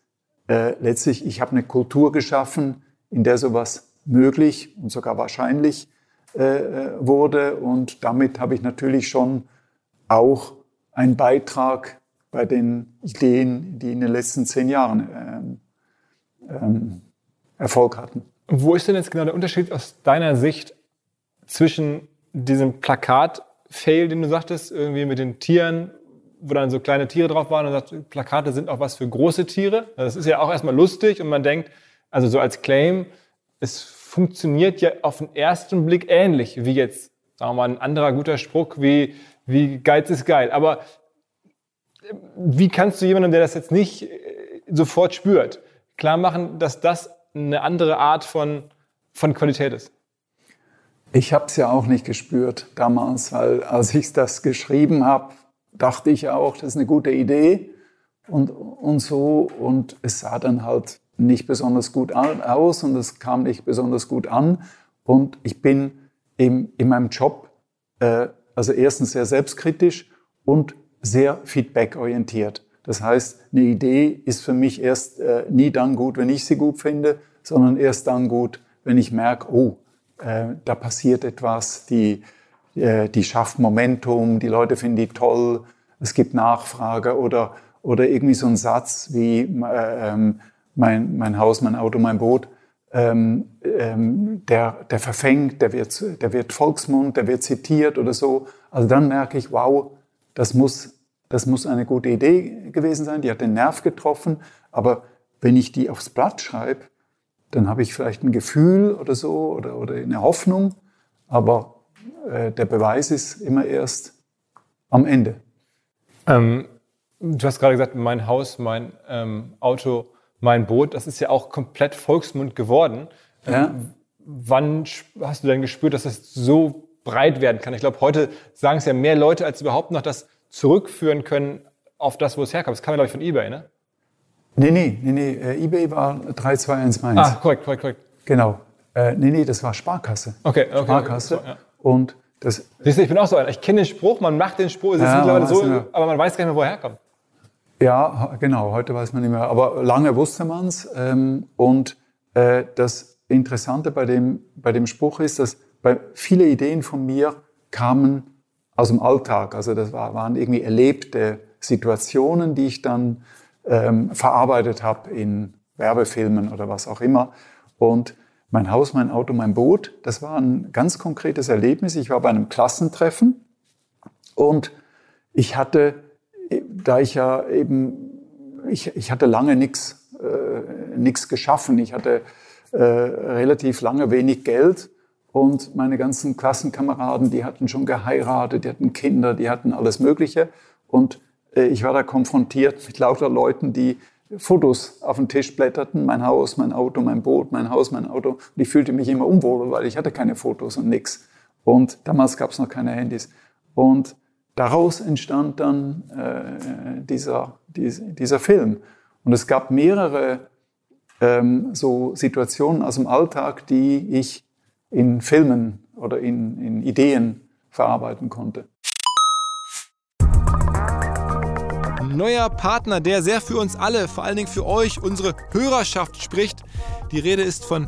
äh, letztlich ich habe eine Kultur geschaffen, in der sowas möglich und sogar wahrscheinlich äh, wurde. Und damit habe ich natürlich schon auch einen Beitrag bei den Ideen, die in den letzten zehn Jahren ähm, ähm, Erfolg hatten. Wo ist denn jetzt genau der Unterschied aus deiner Sicht zwischen diesem Plakat Fail, den du sagtest, irgendwie mit den Tieren, wo dann so kleine Tiere drauf waren und sagt, Plakate sind auch was für große Tiere. Das ist ja auch erstmal lustig und man denkt, also so als Claim, es funktioniert ja auf den ersten Blick ähnlich wie jetzt, sagen wir mal, ein anderer guter Spruch wie, wie Geiz ist geil. Aber wie kannst du jemandem, der das jetzt nicht äh, sofort spürt, klar machen, dass das eine andere Art von, von Qualität ist? Ich habe es ja auch nicht gespürt damals, weil als ich das geschrieben habe, dachte ich auch, das ist eine gute Idee und, und so. Und es sah dann halt nicht besonders gut aus und es kam nicht besonders gut an. Und ich bin in, in meinem Job, äh, also erstens sehr selbstkritisch und sehr feedbackorientiert. Das heißt, eine Idee ist für mich erst äh, nie dann gut, wenn ich sie gut finde, sondern erst dann gut, wenn ich merke, oh, äh, da passiert etwas, die, äh, die schafft Momentum, die Leute finden die toll, es gibt Nachfrage oder, oder irgendwie so ein Satz wie äh, ähm, mein, mein Haus, mein Auto, mein Boot, ähm, ähm, der, der verfängt, der wird, der wird Volksmund, der wird zitiert oder so. Also dann merke ich, wow, das muss, das muss eine gute Idee gewesen sein, die hat den Nerv getroffen, aber wenn ich die aufs Blatt schreibe, dann habe ich vielleicht ein Gefühl oder so oder, oder eine Hoffnung, aber äh, der Beweis ist immer erst am Ende. Ähm, du hast gerade gesagt, mein Haus, mein ähm, Auto, mein Boot, das ist ja auch komplett Volksmund geworden. Ähm, ja. Wann hast du denn gespürt, dass das so breit werden kann? Ich glaube, heute sagen es ja mehr Leute, als überhaupt noch das zurückführen können auf das, wo es herkommt. Das kam ja, glaube ich, von eBay, ne? Nee, nee, nee, nee. Äh, eBay war 3211. Ah, korrekt, korrekt, korrekt. Genau. Äh, nee, nee, das war Sparkasse. Okay, okay. Sparkasse. Okay, ja. Und das. Siehst du, ich bin auch so einer. Ich kenne den Spruch, man macht den Spruch, es ist ja, mittlerweile so, aber man weiß gar nicht mehr, woher er kommt. Ja, genau, heute weiß man nicht mehr. Aber lange wusste man es. Ähm, und äh, das Interessante bei dem, bei dem Spruch ist, dass bei viele Ideen von mir kamen aus dem Alltag. Also das war, waren irgendwie erlebte Situationen, die ich dann ähm, verarbeitet habe in Werbefilmen oder was auch immer. Und mein Haus, mein Auto, mein Boot, das war ein ganz konkretes Erlebnis. Ich war bei einem Klassentreffen und ich hatte, da ich ja eben, ich, ich hatte lange nichts äh, nix geschaffen. Ich hatte äh, relativ lange wenig Geld und meine ganzen Klassenkameraden, die hatten schon geheiratet, die hatten Kinder, die hatten alles Mögliche. Und äh, ich war da konfrontiert mit lauter Leuten, die Fotos auf den Tisch blätterten, mein Haus, mein Auto, mein Boot, mein Haus, mein Auto. Und ich fühlte mich immer unwohl, weil ich hatte keine Fotos und nichts. Und damals gab es noch keine Handys. Und daraus entstand dann äh, dieser, dieser, dieser Film. Und es gab mehrere ähm, so Situationen aus dem Alltag, die ich in Filmen oder in, in Ideen verarbeiten konnte. neuer Partner, der sehr für uns alle, vor allen Dingen für euch, unsere Hörerschaft spricht. Die Rede ist von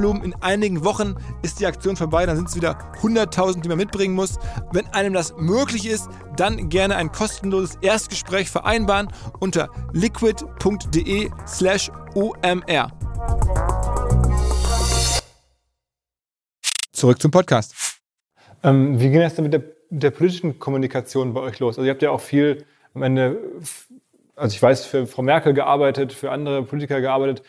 Volumen. In einigen Wochen ist die Aktion vorbei, dann sind es wieder 100.000, die man mitbringen muss. Wenn einem das möglich ist, dann gerne ein kostenloses Erstgespräch vereinbaren unter liquid.de/slash omr. Zurück zum Podcast. Ähm, wie ging das denn mit der, der politischen Kommunikation bei euch los? Also ihr habt ja auch viel am Ende also ich weiß, für Frau Merkel gearbeitet, für andere Politiker gearbeitet.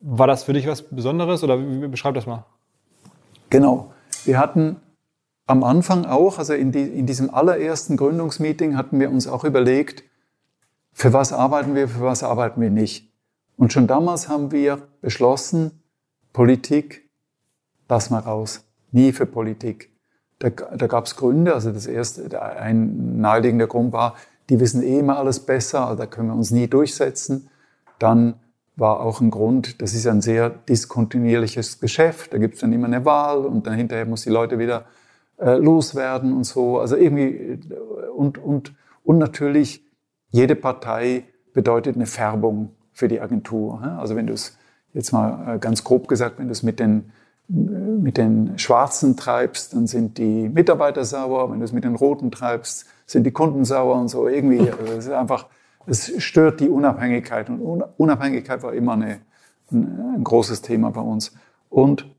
War das für dich was Besonderes oder beschreib das mal? Genau. Wir hatten am Anfang auch, also in, die, in diesem allerersten Gründungsmeeting hatten wir uns auch überlegt, für was arbeiten wir, für was arbeiten wir nicht. Und schon damals haben wir beschlossen, Politik, lass mal raus. Nie für Politik. Da, da gab es Gründe. Also das erste, ein naheliegender Grund war, die wissen eh immer alles besser, also da können wir uns nie durchsetzen. Dann war auch ein Grund, das ist ein sehr diskontinuierliches Geschäft, da gibt es dann immer eine Wahl und dann hinterher muss die Leute wieder äh, loswerden und so. Also irgendwie, und, und, und natürlich, jede Partei bedeutet eine Färbung für die Agentur. Also wenn du es jetzt mal äh, ganz grob gesagt, wenn du es mit den mit den Schwarzen treibst, dann sind die Mitarbeiter sauer. Wenn du es mit den Roten treibst, sind die Kunden sauer und so. Irgendwie, es ist einfach, es stört die Unabhängigkeit. Und Unabhängigkeit war immer eine, ein, ein großes Thema bei uns. Und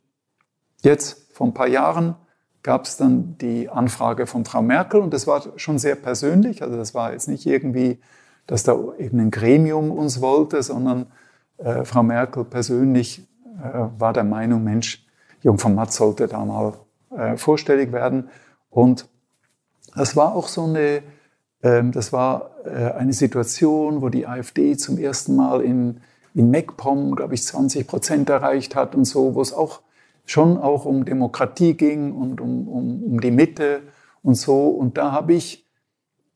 jetzt, vor ein paar Jahren, gab es dann die Anfrage von Frau Merkel und das war schon sehr persönlich. Also das war jetzt nicht irgendwie, dass da eben ein Gremium uns wollte, sondern äh, Frau Merkel persönlich äh, war der Meinung, Mensch, Jungfrau Matt sollte da mal äh, vorstellig werden. Und das war auch so eine, das war äh, eine Situation, wo die AfD zum ersten Mal in, in MacPom, glaube ich, 20 Prozent erreicht hat und so, wo es auch schon auch um Demokratie ging und um, um, um die Mitte und so. Und da habe ich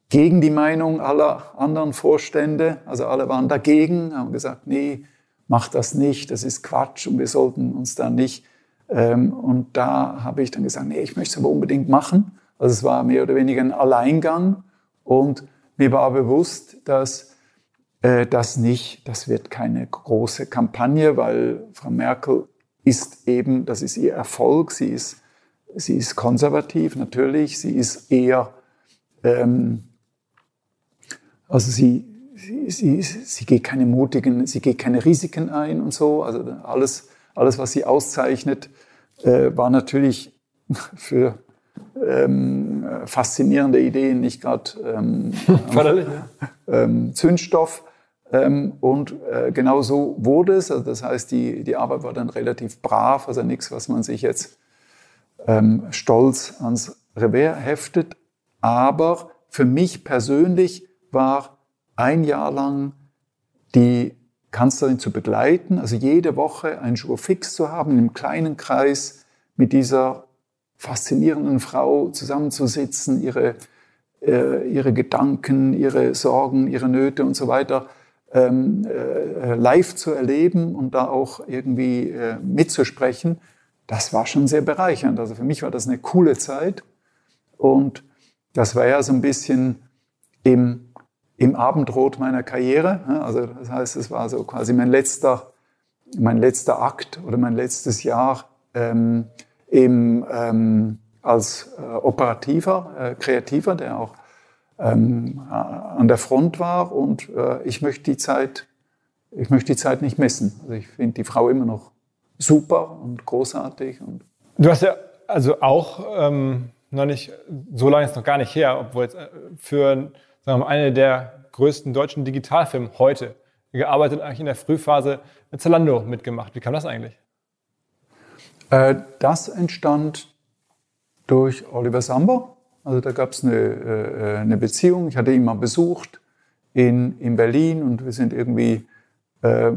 gegen die Meinung aller anderen Vorstände, also alle waren dagegen, haben gesagt, nee, mach das nicht, das ist Quatsch und wir sollten uns da nicht ähm, und da habe ich dann gesagt, nee, ich möchte es aber unbedingt machen. Also es war mehr oder weniger ein Alleingang und mir war bewusst, dass äh, das nicht, das wird keine große Kampagne, weil Frau Merkel ist eben, das ist ihr Erfolg, sie ist, sie ist konservativ natürlich, sie ist eher, ähm, also sie, sie, sie, sie geht keine mutigen, sie geht keine Risiken ein und so, also alles, alles, was sie auszeichnet, äh, war natürlich für ähm, faszinierende Ideen nicht gerade ähm, ähm, Zündstoff. Ähm, und äh, genau so wurde es. Also das heißt, die, die Arbeit war dann relativ brav, also nichts, was man sich jetzt ähm, stolz ans Revers heftet. Aber für mich persönlich war ein Jahr lang die Kanzlerin zu begleiten, also jede Woche einen Jour fix zu haben, in einem kleinen Kreis mit dieser faszinierenden Frau zusammenzusitzen, ihre, äh, ihre Gedanken, ihre Sorgen, ihre Nöte und so weiter ähm, äh, live zu erleben und da auch irgendwie äh, mitzusprechen, das war schon sehr bereichernd. Also für mich war das eine coole Zeit und das war ja so ein bisschen im im Abendrot meiner Karriere. Also das heißt, es war so quasi mein letzter, mein letzter Akt oder mein letztes Jahr ähm, im, ähm, als äh, operativer, äh, kreativer, der auch ähm, an der Front war. Und äh, ich möchte die Zeit, ich möchte die Zeit nicht missen. Also ich finde die Frau immer noch super und großartig. Und du hast ja also auch ähm, noch nicht, so lange ist noch gar nicht her, obwohl jetzt äh, für sagen wir eine der größten deutschen Digitalfirmen heute gearbeitet, eigentlich in der Frühphase Zalando mitgemacht. Wie kam das eigentlich? Äh, das entstand durch Oliver Samba. Also da gab es eine, äh, eine, Beziehung. Ich hatte ihn mal besucht in, in Berlin und wir sind irgendwie äh,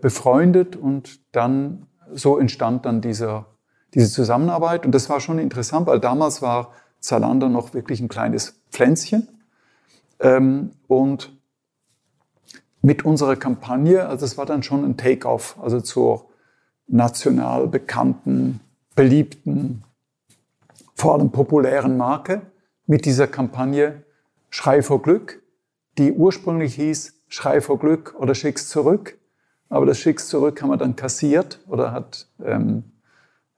befreundet und dann so entstand dann dieser, diese Zusammenarbeit. Und das war schon interessant, weil damals war Zalando noch wirklich ein kleines Pflänzchen. Ähm, und mit unserer Kampagne, also es war dann schon ein Take-off, also zur national bekannten, beliebten, vor allem populären Marke mit dieser Kampagne Schrei vor Glück, die ursprünglich hieß Schrei vor Glück oder Schick's zurück. Aber das Schick's zurück haben wir dann kassiert oder hat ähm,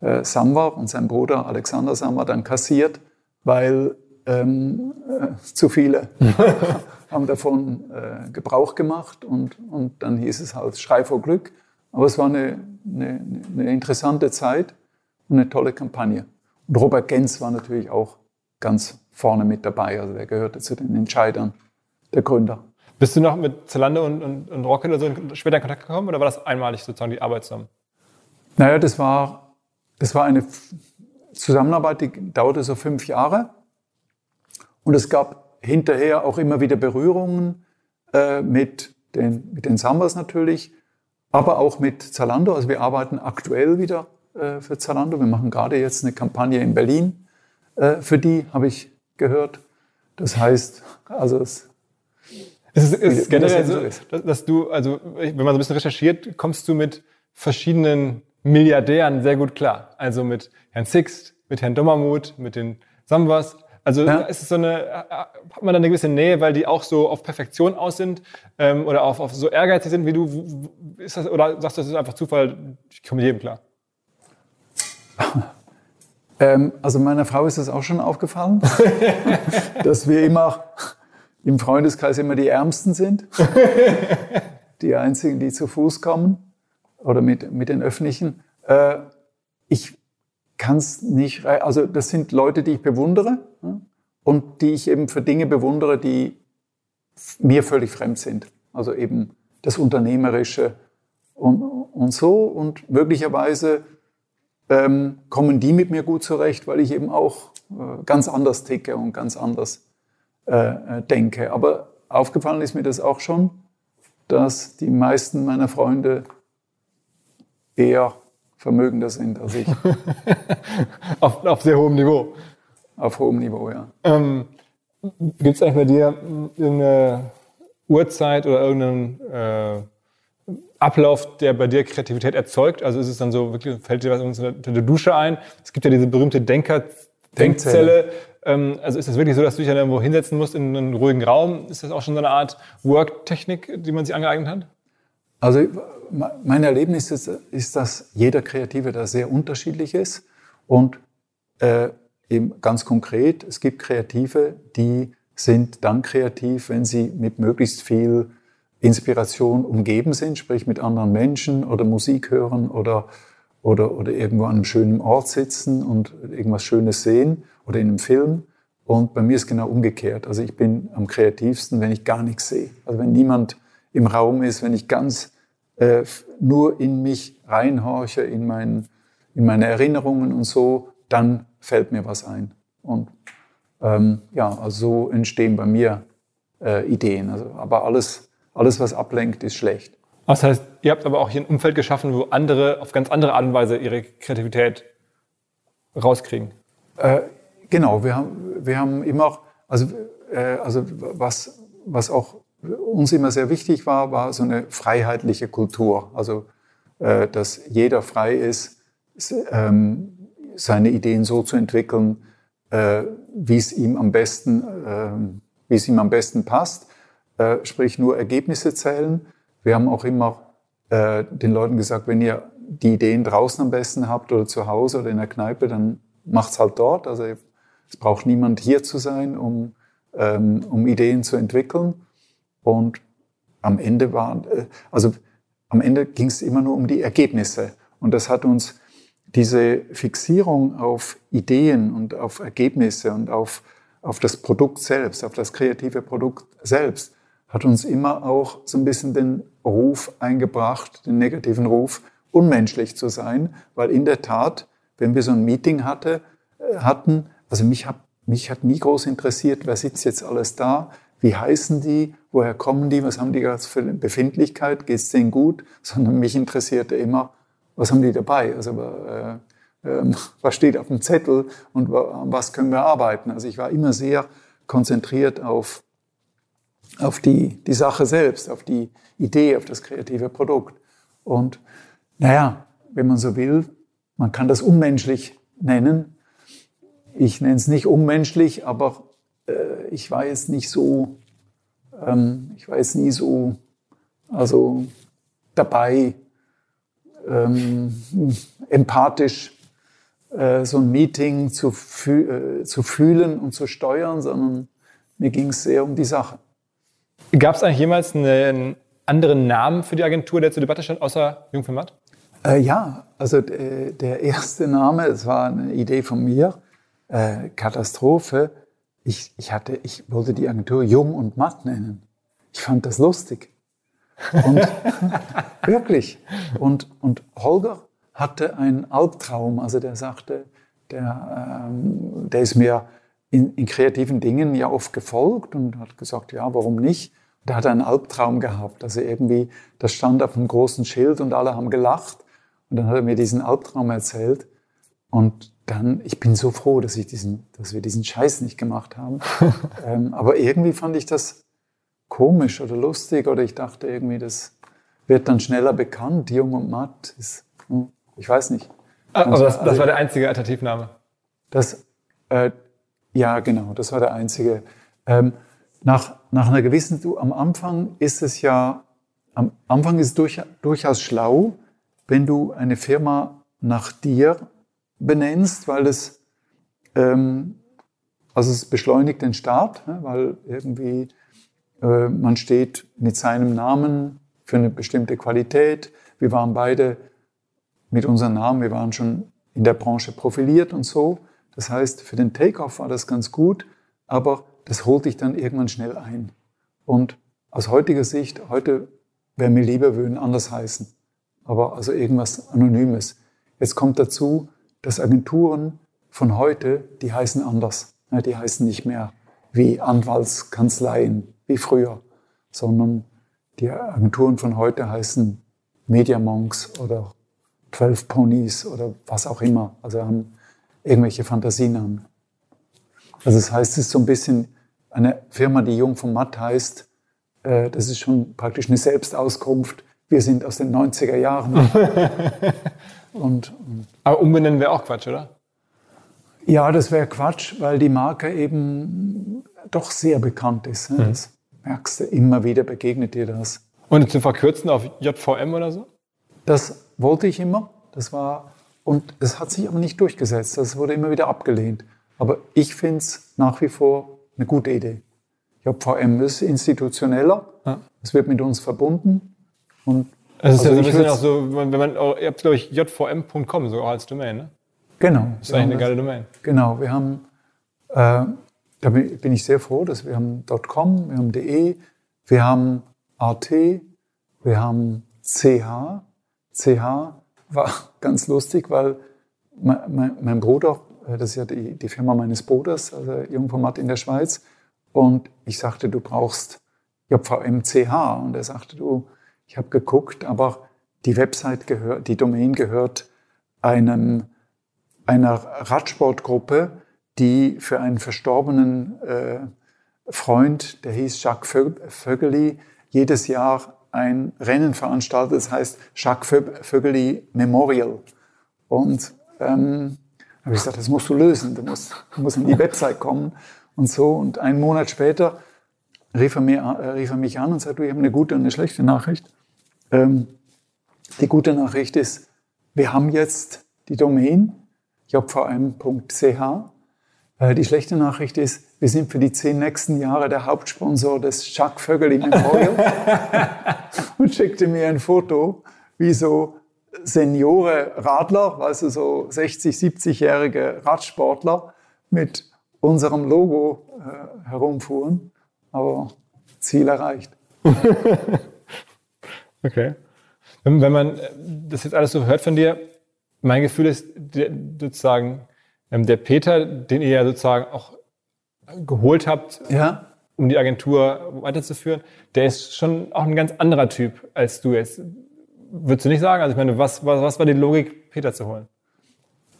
äh, Samwer und sein Bruder Alexander Samwer dann kassiert, weil ähm, äh, zu viele haben davon äh, Gebrauch gemacht und, und dann hieß es halt Schrei vor Glück. Aber es war eine, eine, eine interessante Zeit und eine tolle Kampagne. Und Robert Gens war natürlich auch ganz vorne mit dabei. Also der gehörte zu den Entscheidern der Gründer. Bist du noch mit Zalando und, und, und Rocket oder so später in Kontakt gekommen oder war das einmalig sozusagen die Arbeit zusammen? Naja, das war, das war eine Zusammenarbeit, die dauerte so fünf Jahre. Und es gab hinterher auch immer wieder Berührungen äh, mit, den, mit den Sambas natürlich, aber auch mit Zalando. Also wir arbeiten aktuell wieder äh, für Zalando. Wir machen gerade jetzt eine Kampagne in Berlin. Äh, für die habe ich gehört. Das heißt, also es Es ist, es ist generell so, dass, dass du, also wenn man so ein bisschen recherchiert, kommst du mit verschiedenen Milliardären sehr gut klar. Also mit Herrn Sixt, mit Herrn Dommermuth, mit den Sambas. Also Ja. ist es so eine, hat man da eine gewisse Nähe, weil die auch so auf Perfektion aus sind ähm, oder auf, auf so ehrgeizig sind wie du? Ist das, oder sagst du, das ist einfach Zufall, ich komme mit jedem klar? Ähm, also meiner Frau ist das auch schon aufgefallen, dass wir immer im Freundeskreis immer die Ärmsten sind. Die einzigen, die zu Fuß kommen oder mit, mit den Öffentlichen. Äh, ich kann es nicht, also das sind Leute, die ich bewundere und die ich eben für Dinge bewundere, die mir völlig fremd sind. Also eben das Unternehmerische und, und so und möglicherweise ähm, kommen die mit mir gut zurecht, weil ich eben auch äh, ganz anders ticke und ganz anders äh, äh, denke. Aber aufgefallen ist mir das auch schon, dass die meisten meiner Freunde eher vermögender sind als ich Auf, auf sehr hohem Niveau. auf hohem Niveau. Ja. Ähm, Gibt es eigentlich bei dir irgendeine Uhrzeit oder irgendeinen äh, Ablauf, der bei dir Kreativität erzeugt? Also ist es dann so, wirklich, fällt dir was unter der Dusche ein? Es gibt ja diese berühmte Denker Denkzelle. Ähm, also ist es wirklich so, dass du dich dann irgendwo hinsetzen musst in einen ruhigen Raum? Ist das auch schon so eine Art Work-Technik, die man sich angeeignet hat? Also me- mein Erlebnis ist, ist, dass jeder Kreative da sehr unterschiedlich ist und äh, eben ganz konkret, es gibt Kreative, die sind dann kreativ, wenn sie mit möglichst viel Inspiration umgeben sind, sprich mit anderen Menschen oder Musik hören oder, oder, oder irgendwo an einem schönen Ort sitzen und irgendwas Schönes sehen oder in einem Film. Und bei mir ist genau umgekehrt. Also ich bin am kreativsten, wenn ich gar nichts sehe. Also wenn niemand im Raum ist, wenn ich ganz äh, nur in mich reinhorche, in, mein, in meine Erinnerungen und so, dann fällt mir was ein. Und ähm, ja, also so entstehen bei mir äh, Ideen. Also, aber alles, alles, was ablenkt, ist schlecht. Das heißt, ihr habt aber auch hier ein Umfeld geschaffen, wo andere auf ganz andere Art und Weise ihre Kreativität rauskriegen. Äh, genau, wir haben, wir haben immer, also, äh, also was, was auch uns immer sehr wichtig war, war so eine freiheitliche Kultur. Also, äh, dass jeder frei ist, ähm, seine Ideen so zu entwickeln, äh, wie es ihm am besten, ähm, wie es ihm am besten passt. Äh, sprich nur Ergebnisse zählen. Wir haben auch immer äh, den Leuten gesagt, wenn ihr die Ideen draußen am besten habt oder zu Hause oder in der Kneipe, dann macht's halt dort. Also es braucht niemand hier zu sein, um, ähm, um Ideen zu entwickeln. Und am Ende war, äh, also am Ende ging es immer nur um die Ergebnisse. Und das hat uns diese Fixierung auf Ideen und auf Ergebnisse und auf, auf das Produkt selbst, auf das kreative Produkt selbst, hat uns immer auch so ein bisschen den Ruf eingebracht, den negativen Ruf, unmenschlich zu sein, weil in der Tat, wenn wir so ein Meeting hatte, äh, hatten, also mich hat, mich hat nie groß interessiert, wer sitzt jetzt alles da, wie heißen die, woher kommen die, was haben die für eine Befindlichkeit, geht's denen gut, sondern mich interessierte immer, was haben die dabei, also äh, äh, was steht auf dem Zettel und was können wir arbeiten. Also ich war immer sehr konzentriert auf, auf die, die Sache selbst, auf die Idee, auf das kreative Produkt. Und naja, wenn man so will, man kann das unmenschlich nennen. Ich nenne es nicht unmenschlich, aber ich war jetzt nicht so, ähm, ich war jetzt nie so, also dabei, ähm, empathisch äh, so ein Meeting zu, fü äh, zu fühlen und zu steuern, sondern mir ging es sehr um die Sache. Gab es eigentlich jemals einen anderen Namen für die Agentur, der zur Debatte stand, außer Jungfirmat? Äh, ja, also äh, der erste Name, es war eine Idee von mir, äh, Katastrophe. Ich, ich, hatte, ich wollte die Agentur Jung und Matt nennen. Ich fand das lustig. Und wirklich. Und, und Holger hatte einen Albtraum. Also der sagte, der, ähm, der ist mir in, in kreativen Dingen ja oft gefolgt und hat gesagt, ja, warum nicht? Der hat einen Albtraum gehabt. Also irgendwie, das stand auf einem großen Schild und alle haben gelacht. Und dann hat er mir diesen Albtraum erzählt. Und dann, ich bin so froh, dass, ich diesen, dass wir diesen Scheiß nicht gemacht haben. ähm, aber irgendwie fand ich das komisch oder lustig oder ich dachte irgendwie, das wird dann schneller bekannt. Jung und Matt ist, hm, ich weiß nicht. Ah, aber das, das war der einzige Alternativname. Das, äh, ja, genau, das war der einzige. Ähm, nach, nach einer gewissen, du, am Anfang ist es ja, am Anfang ist es durch, durchaus schlau, wenn du eine Firma nach dir benennst, weil es, ähm, also es beschleunigt den Start, ne, weil irgendwie äh, man steht mit seinem Namen für eine bestimmte Qualität. Wir waren beide mit unserem Namen, wir waren schon in der Branche profiliert und so. Das heißt, für den Takeoff war das ganz gut, aber das holt dich dann irgendwann schnell ein. Und aus heutiger Sicht, heute wäre mir lieber, würden anders heißen. Aber also irgendwas Anonymes. Jetzt kommt dazu, dass Agenturen von heute, die heißen anders. Die heißen nicht mehr wie Anwaltskanzleien, wie früher, sondern die Agenturen von heute heißen Media Monks oder 12 Ponies oder was auch immer. Also haben irgendwelche Fantasienamen. Also das heißt, es ist so ein bisschen eine Firma, die Jung von Matt heißt, äh, das ist schon praktisch eine Selbstauskunft. Wir sind aus den 90er Jahren. und, und, Aber umbenennen wäre auch Quatsch, oder? Ja, das wäre Quatsch, weil die Marke eben doch sehr bekannt ist. Ne? Mhm. Das merkst du, immer wieder begegnet dir das. Und zu verkürzen auf JVM oder so? Das wollte ich immer. Das war, und es hat sich aber nicht durchgesetzt. Das wurde immer wieder abgelehnt. Aber ich finde es nach wie vor eine gute Idee. JVM ist institutioneller. Es ja. wird mit uns verbunden. Und es ist also ja so ein bisschen auch so, wenn man, ihr habt, glaube ich, jvm.com so als Domain, ne? Genau. Das ist eigentlich eine geile Domain. Genau. Wir haben, äh, da bin ich sehr froh, dass wir haben .com, wir haben .de, wir haben AT, wir haben CH. CH war ganz lustig, weil mein, mein Bruder, äh, das ist ja die, die Firma meines Bruders, also Jungformat in der Schweiz, und ich sagte, du brauchst JVMCH. Und er sagte, du, ich habe geguckt, aber die Website gehört, die Domain gehört einem, einer Radsportgruppe, die für einen verstorbenen äh, Freund, der hieß Jacques Vögeli, jedes Jahr ein Rennen veranstaltet, das heißt Jacques Vögeli Memorial. Und ähm, habe ich gesagt, das musst du lösen, du musst, du musst in die Website kommen und so. Und einen Monat später rief er, mir, äh, rief er mich an und sagte, ich habe eine gute und eine schlechte Nachricht. Ähm, die gute Nachricht ist, wir haben jetzt die Domain jvm.ch. Äh, die schlechte Nachricht ist, wir sind für die zehn nächsten Jahre der Hauptsponsor des Jacques Vögeli Memorial und schickte mir ein Foto, wie so Seniore Radler, also so 60, 70-jährige Radsportler mit unserem Logo äh, herumfuhren, aber Ziel erreicht. okay. Wenn, wenn, man das jetzt alles so hört von dir, mein Gefühl ist sozusagen, ähm, der Peter, den ihr ja sozusagen auch geholt habt, ja. um die Agentur weiterzuführen, der ist schon auch ein ganz anderer Typ als du jetzt. Würdest du nicht sagen? Also ich meine, was, was, was war die Logik, Peter zu holen?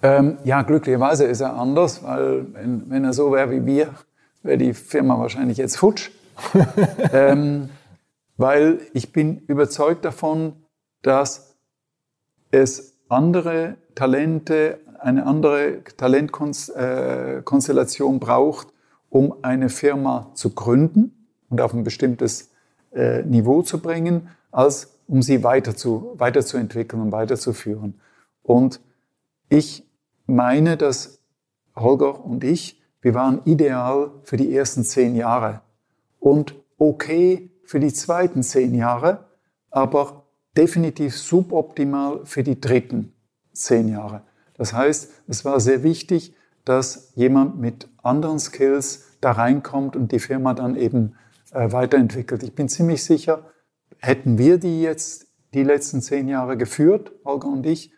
Ähm, ja, glücklicherweise ist er anders, weil wenn, wenn er so wäre wie wir, wäre die Firma wahrscheinlich jetzt futsch. ähm, weil ich bin überzeugt davon, dass es andere Talente, eine andere Talentkonstellation äh, braucht, um eine Firma zu gründen und auf ein bestimmtes äh, Niveau zu bringen, als um sie weiter zu, weiterzuentwickeln und weiterzuführen. Und ich meine, dass Holger und ich, wir waren ideal für die ersten zehn Jahre und okay für die zweiten zehn Jahre, aber definitiv suboptimal für die dritten zehn Jahre. Das heißt, es war sehr wichtig, dass jemand mit anderen Skills da reinkommt und die Firma dann eben äh, weiterentwickelt. Ich bin ziemlich sicher, hätten wir die jetzt die letzten zehn Jahre geführt, Holger und ich,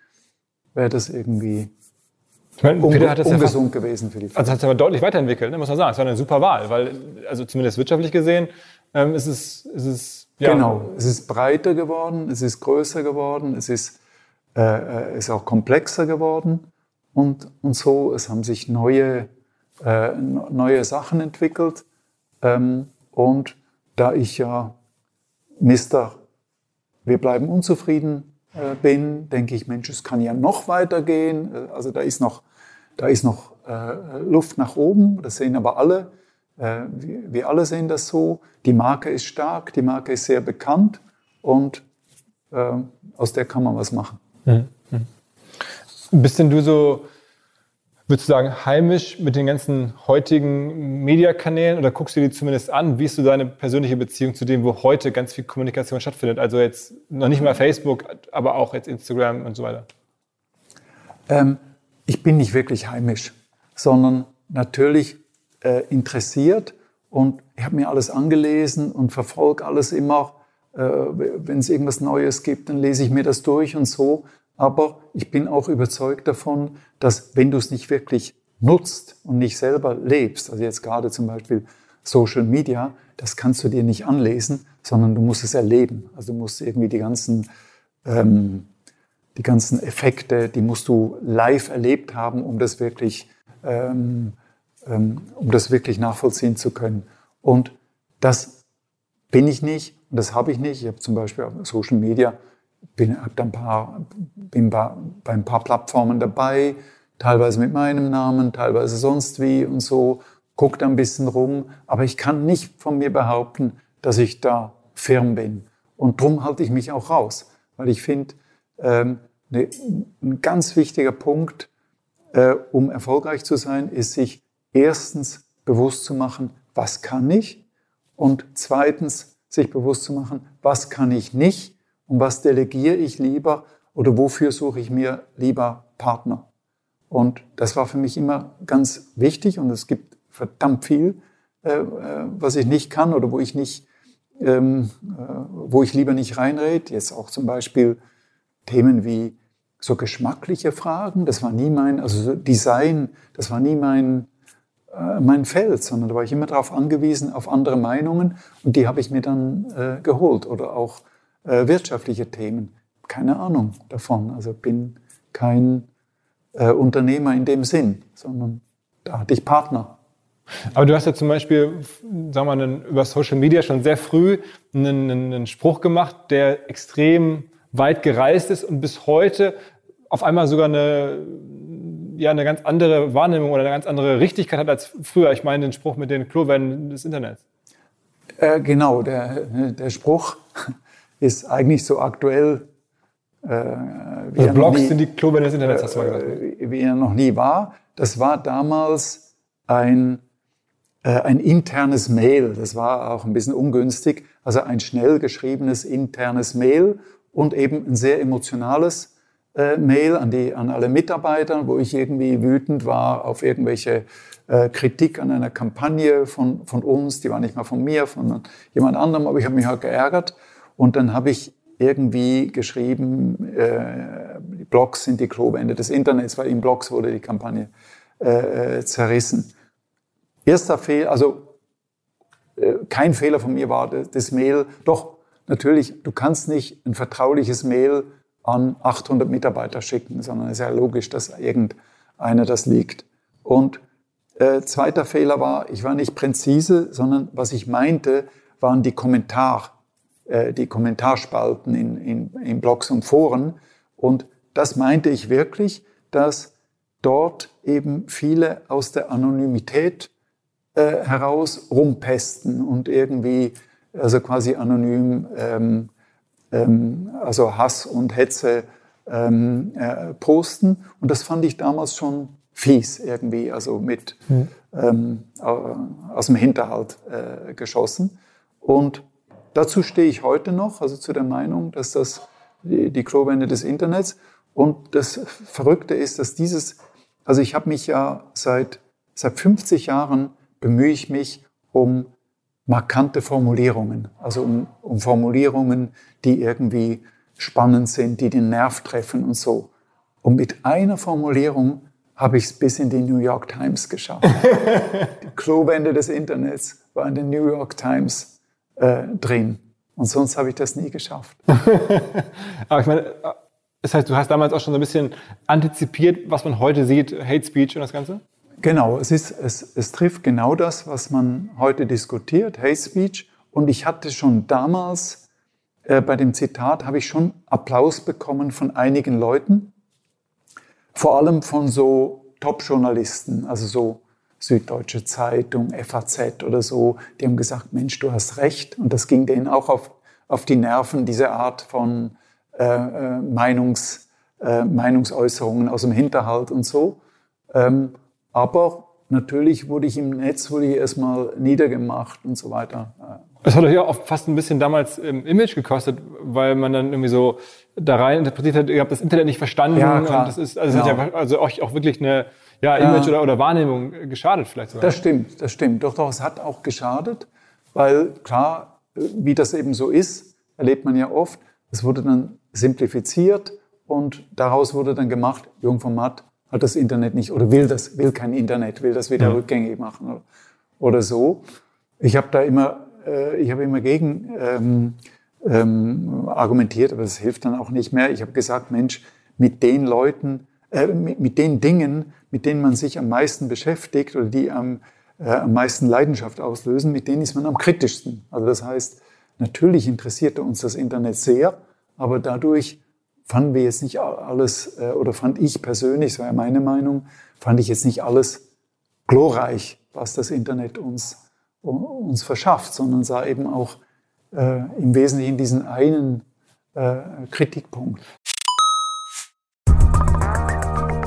wäre das irgendwie ich meine, Peter hat das ungesund ja fast, gewesen für die Firma. Also hat es aber deutlich weiterentwickelt, ne, muss man sagen. Es war eine super Wahl, weil, also zumindest wirtschaftlich gesehen, ähm, ist es, ist es ja. Genau, es ist breiter geworden, es ist größer geworden, es ist, äh, ist auch komplexer geworden und, und so. Es haben sich neue, äh, neue Sachen entwickelt ähm, und da ich ja Mister, wir bleiben unzufrieden äh, bin, denke ich, Mensch, es kann ja noch weitergehen. Äh, also da ist noch, da ist noch äh, Luft nach oben. Das sehen aber alle. Äh, wir, alle sehen das so. Die Marke ist stark, die Marke ist sehr bekannt und äh, aus der kann man was machen. Mhm. Bist denn du so würdest du sagen, heimisch mit den ganzen heutigen Mediakanälen oder guckst du die zumindest an? Wie ist so deine persönliche Beziehung zu dem, wo heute ganz viel Kommunikation stattfindet? Also jetzt noch nicht mal Facebook, aber auch jetzt Instagram und so weiter. Ähm, ich bin nicht wirklich heimisch, sondern natürlich äh, interessiert und ich habe mir alles angelesen und verfolge alles immer. Äh, Wenn es irgendwas Neues gibt, dann lese ich mir das durch und so. Aber ich bin auch überzeugt davon, dass wenn du es nicht wirklich nutzt und nicht selber lebst, also jetzt gerade zum Beispiel Social Media, das kannst du dir nicht anlesen, sondern du musst es erleben. Also du musst irgendwie die ganzen, ähm, die ganzen Effekte, die musst du live erlebt haben, um das wirklich, ähm, um das wirklich nachvollziehen zu können. Und das bin ich nicht und das habe ich nicht. Ich habe zum Beispiel auf Social Media bin, hab ein paar, bin bei, bei ein paar Plattformen dabei, teilweise mit meinem Namen, teilweise sonst wie und so, gucke da ein bisschen rum, aber ich kann nicht von mir behaupten, dass ich da firm bin. Und drum halte ich mich auch raus, weil ich finde, ähm, ne, ein ganz wichtiger Punkt, äh, um erfolgreich zu sein, ist sich erstens bewusst zu machen, was kann ich und zweitens sich bewusst zu machen, was kann ich nicht und was delegiere ich lieber oder wofür suche ich mir lieber Partner. Und das war für mich immer ganz wichtig und es gibt verdammt viel, äh, äh was ich nicht kann oder wo ich nicht, ähm, äh, wo ich lieber nicht reinrede. Jetzt auch zum Beispiel Themen wie so geschmackliche Fragen. Das war nie mein, also Design, das war nie mein, äh, mein Feld, sondern da war ich immer darauf angewiesen, auf andere Meinungen und die habe ich mir dann äh, geholt. Oder auch äh, wirtschaftliche Themen. Keine Ahnung davon. Also bin kein äh, Unternehmer in dem Sinn, sondern da hatte ich Partner. Aber du hast ja zum Beispiel, sagen wir mal, über Social Media schon sehr früh einen, einen Spruch gemacht, der extrem weit gereist ist und bis heute auf einmal sogar eine, ja, eine ganz andere Wahrnehmung oder eine ganz andere Richtigkeit hat als früher. Ich meine den Spruch mit den Klowänden des Internets. Äh, genau, der, der Spruch ist eigentlich so aktuell äh, wie, also er Blogs nie, sind die Klobänder des Internets, hast du mal gesagt. Äh, wie er noch nie war. Das war damals ein, äh, ein internes Mail. Das war auch ein bisschen ungünstig. Also ein schnell geschriebenes internes Mail und eben ein sehr emotionales äh, Mail an, die, an alle Mitarbeiter, wo ich irgendwie wütend war auf irgendwelche äh, Kritik an einer Kampagne von, von uns. Die war nicht mal von mir, von jemand anderem, aber ich habe mich halt geärgert. Und dann habe ich irgendwie geschrieben, äh, die Blogs sind die Klobände des Internets, weil in Blogs wurde die Kampagne äh, äh, zerrissen. Erster Fehler, also äh, kein Fehler von mir war das, das Mail. Doch, natürlich, du kannst nicht ein vertrauliches Mail an 800 Mitarbeiter schicken, sondern es ist ja logisch, dass irgendeiner das liegt. Und äh, zweiter Fehler war, ich war nicht präzise, sondern was ich meinte, waren die Kommentare. Äh, die Kommentarspalten in, in, in Blogs und Foren. Und das meinte ich wirklich, dass dort eben viele aus der Anonymität äh, heraus rumpesten und irgendwie, also quasi anonym, ähm, also Hass und Hetze ähm, äh, posten. Und das fand ich damals schon fies irgendwie, also mit mhm. ähm, aus dem Hinterhalt äh, geschossen. Und Dazu stehe ich heute noch, also zu der Meinung, dass das die, die Klowände des Internets und das Verrückte ist, dass dieses, also ich habe mich ja seit, seit 50 Jahren bemühe ich mich um markante Formulierungen, also um, um Formulierungen, die irgendwie spannend sind, die den Nerv treffen und so. Und mit einer Formulierung habe ich es bis in die New York Times geschafft. die Klowände des Internets war in den New York Times äh, drehen. Und sonst habe ich das nie geschafft. Aber ich meine, das heißt, du hast damals auch schon so ein bisschen antizipiert, was man heute sieht, Hate Speech und das Ganze? Genau, es, ist, es, es trifft genau das, was man heute diskutiert, Hate Speech. Und ich hatte schon damals, äh, bei dem Zitat, habe ich schon Applaus bekommen von einigen Leuten, vor allem von so Top-Journalisten, also so Süddeutsche Zeitung, FAZ oder so, die haben gesagt, Mensch, du hast recht. Und das ging denen auch auf, auf die Nerven, diese Art von äh, äh Meinungs, äh, Meinungsäußerungen aus dem Hinterhalt und so. Ähm, aber natürlich wurde ich im Netz wurde ich erstmal niedergemacht und so weiter. Das hat euch ja auch fast ein bisschen damals im Image gekostet, weil man dann irgendwie so da rein interpretiert hat, ihr habt das Internet nicht verstanden. Ja, klar. Das ist, also, genau. das hat ja also euch auch wirklich eine ja, Image ja. Oder, oder Wahrnehmung geschadet vielleicht sogar. Das stimmt, das stimmt. Doch, doch, es hat auch geschadet, weil klar, wie das eben so ist, erlebt man ja oft, es wurde dann simplifiziert und daraus wurde dann gemacht, Jungformat hat das Internet nicht oder will das, will kein Internet, will das wieder ja. rückgängig machen oder, oder so. Ich habe da immer, äh, ich habe immer gegen ähm, ähm, argumentiert, aber das hilft dann auch nicht mehr. Ich habe gesagt, Mensch, mit den Leuten, äh, mit, mit, den Dingen, mit denen man sich am meisten beschäftigt oder die am, äh, am meisten Leidenschaft auslösen, mit denen ist man am kritischsten. Also das heißt, natürlich interessierte uns das Internet sehr, aber dadurch fanden wir jetzt nicht alles, äh, oder fand ich persönlich, so war ja meine Meinung, fand ich jetzt nicht alles glorreich, was das Internet uns, uns verschafft, sondern sah eben auch äh, im Wesentlichen diesen einen äh, Kritikpunkt.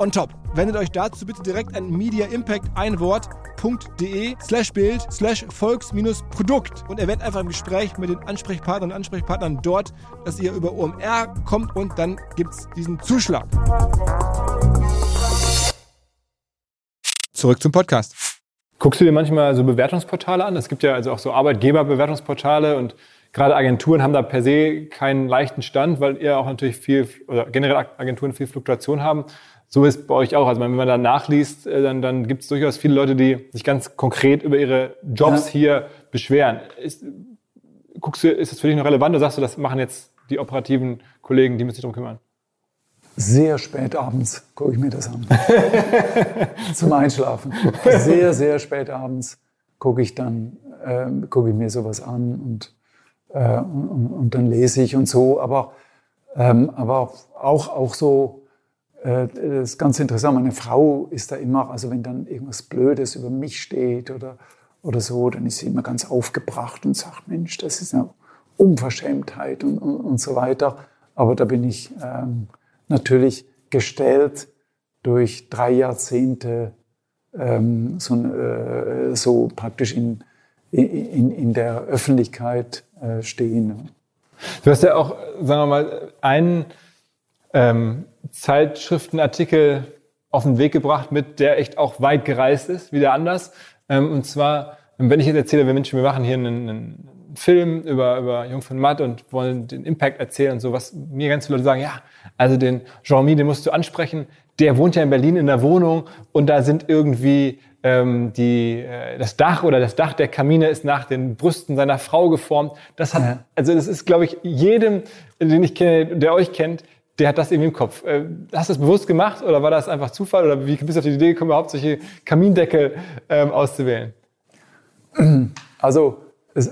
on top. Wendet euch dazu bitte direkt an Media Impact ein Wort.de slash Bild slash Volks-Produkt und erwähnt einfach im Gespräch mit den Ansprechpartnern und Ansprechpartnern dort, dass ihr über OMR kommt und dann gibt es diesen Zuschlag. Zurück zum Podcast. Guckst du dir manchmal so Bewertungsportale an? Es gibt ja also auch so Arbeitgeberbewertungsportale und gerade Agenturen haben da per se keinen leichten Stand, weil ihr auch natürlich viel, oder generell Agenturen viel Fluktuation haben. So ist bei euch auch. Also wenn man da nachliest, äh, dann, dann gibt es durchaus viele Leute, die sich ganz konkret über ihre Jobs ja. hier beschweren. Ist, guckst du, ist das für dich noch relevant oder sagst du, das machen jetzt die operativen Kollegen, die müssen sich darum kümmern? Sehr spät abends gucke ich mir das an. Zum Einschlafen. Sehr, sehr spät abends gucke ich dann, äh, gucke ich mir sowas an und, äh, und, und, dann lese ich und so. Aber, ähm, aber auch, auch so das ist ganz interessant. Meine Frau ist da immer, also wenn dann irgendwas Blödes über mich steht oder, oder so, dann ist sie immer ganz aufgebracht und sagt, Mensch, das ist eine Unverschämtheit und, und, und so weiter. Aber da bin ich ähm, natürlich gestellt durch drei Jahrzehnte ähm, so, äh, so, praktisch in, in, in der Öffentlichkeit äh, stehen. Du hast ja auch, sagen wir mal, einen ähm, Zeitschriftenartikel auf den Weg gebracht, mit der echt auch weit gereist ist, wieder anders. Ähm, und zwar, wenn ich jetzt erzähle, wir Menschen, wir machen hier einen, einen Film über, über Jung von Matt und wollen den Impact erzählen und so, was mir ganz viele Leute sagen, ja, also den Jean-Mi, den musst du ansprechen, der wohnt ja in Berlin in der Wohnung und da sind irgendwie ähm, die, äh, das Dach oder das Dach der Kamine ist nach den Brüsten seiner Frau geformt. Das hat, also das ist, glaube ich, jedem, den ich kenne, der euch kennt, der hat das irgendwie im Kopf. Äh, hast du das bewusst gemacht oder war das einfach Zufall oder wie bist du auf die Idee gekommen, überhaupt solche Kamindeckel ähm, auszuwählen? Also es,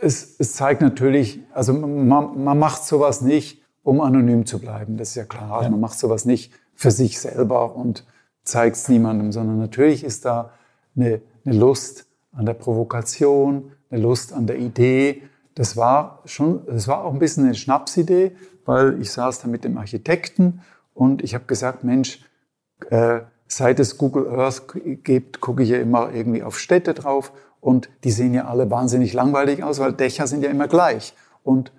es, es zeigt natürlich, also man, man macht sowas nicht, um anonym zu bleiben. Das ist ja klar. Also man macht sowas nicht für sich selber und zeigt es niemandem, sondern natürlich ist da eine, eine Lust an der Provokation, eine Lust an der Idee. Das war schon, das war auch ein bisschen eine Schnapsidee, weil ich saß da mit dem Architekten und ich habe gesagt, Mensch, äh, seit es Google Earth gibt, gucke ich ja immer irgendwie auf Städte drauf und die sehen ja alle wahnsinnig langweilig aus, weil Dächer sind ja immer gleich. Und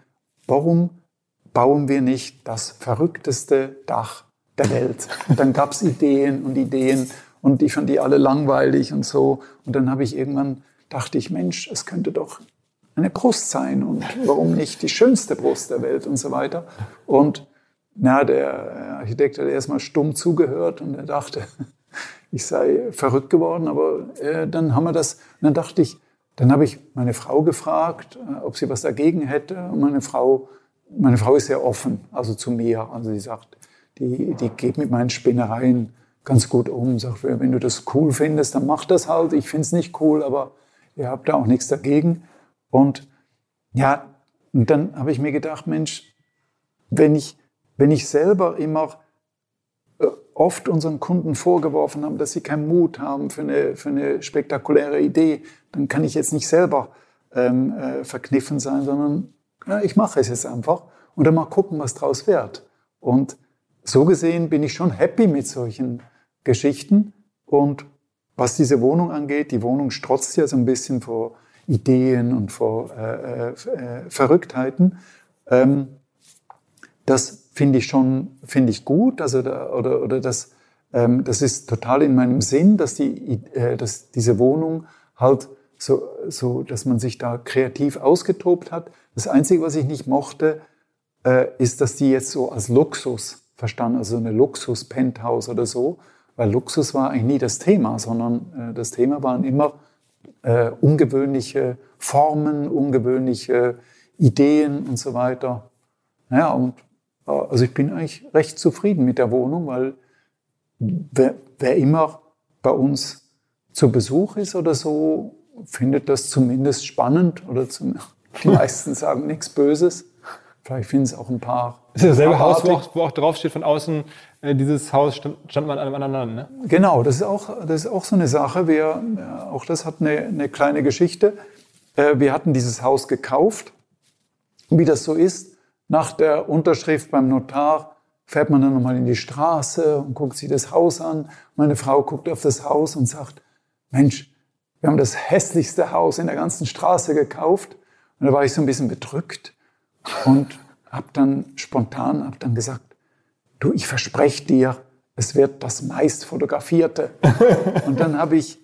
warum bauen wir nicht das verrückteste Dach der Welt? Und dann gab's Ideen und Ideen und ich fand die alle langweilig und so. Und dann habe ich irgendwann dachte ich, Mensch, es könnte doch eine Brust sein und warum nicht die schönste Brust der Welt und so weiter. Und na, der Architekt hat erstmal stumm zugehört und er dachte, ich sei verrückt geworden, aber äh, dann haben wir das, und dann dachte ich, dann habe ich meine Frau gefragt, äh, ob sie was dagegen hätte. Und meine Frau, meine Frau ist sehr offen, also zu mir. Also sie sagt, die, die geht mit meinen Spinnereien ganz gut um. Sagt, wenn du das cool findest, dann mach das halt. Ich finde es nicht cool, aber ihr habt da auch nichts dagegen. Und ja, und dann habe ich mir gedacht, Mensch, wenn ich, wenn ich selber immer äh, oft unseren Kunden vorgeworfen habe, dass sie keinen Mut haben für eine, für eine spektakuläre Idee, dann kann ich jetzt nicht selber ähm, äh, verkniffen sein, sondern ja, ich mache es jetzt einfach und dann mal gucken, was draus wird. Und so gesehen bin ich schon happy mit solchen Geschichten. Und was diese Wohnung angeht, die Wohnung strotzt ja so ein bisschen vor Ideen und vor äh, äh, äh Verrücktheiten. Ähm, das finde ich schon, finde ich gut, also da, oder, oder das, ähm, das ist total in meinem Sinn, dass die, äh, dass diese Wohnung halt so, so, dass man sich da kreativ ausgetobt hat. Das Einzige, was ich nicht mochte, äh, ist, dass die jetzt so als Luxus verstanden, also eine Luxus-Penthouse oder so, weil Luxus war eigentlich nie das Thema, sondern äh, das Thema waren immer äh, ungewöhnliche Formen, ungewöhnliche Ideen und so weiter. Ja, und äh, also ich bin eigentlich recht zufrieden mit der Wohnung, weil wer, wer immer bei uns zu Besuch ist oder so, findet das zumindest spannend oder zum, die meisten sagen nichts Böses. Vielleicht finden es auch ein paar. Das ist dasselbe Haus, wo auch, wo auch draufsteht von außen, dieses Haus stand, stand man an einem anderen Land, ne? Genau, das ist auch, das ist auch so eine Sache. Wir, äh, auch das hat eine, eine kleine Geschichte. Äh, wir hatten dieses Haus gekauft. Wie das so ist, nach der Unterschrift beim Notar fährt man dann nochmal in die Straße und guckt sich das Haus an. Meine Frau guckt auf das Haus und sagt, Mensch, wir haben das hässlichste Haus in der ganzen Straße gekauft. Und da war ich so ein bisschen bedrückt und habe dann spontan hab dann gesagt, du, ich verspreche dir, es wird das meist fotografierte. Und dann habe ich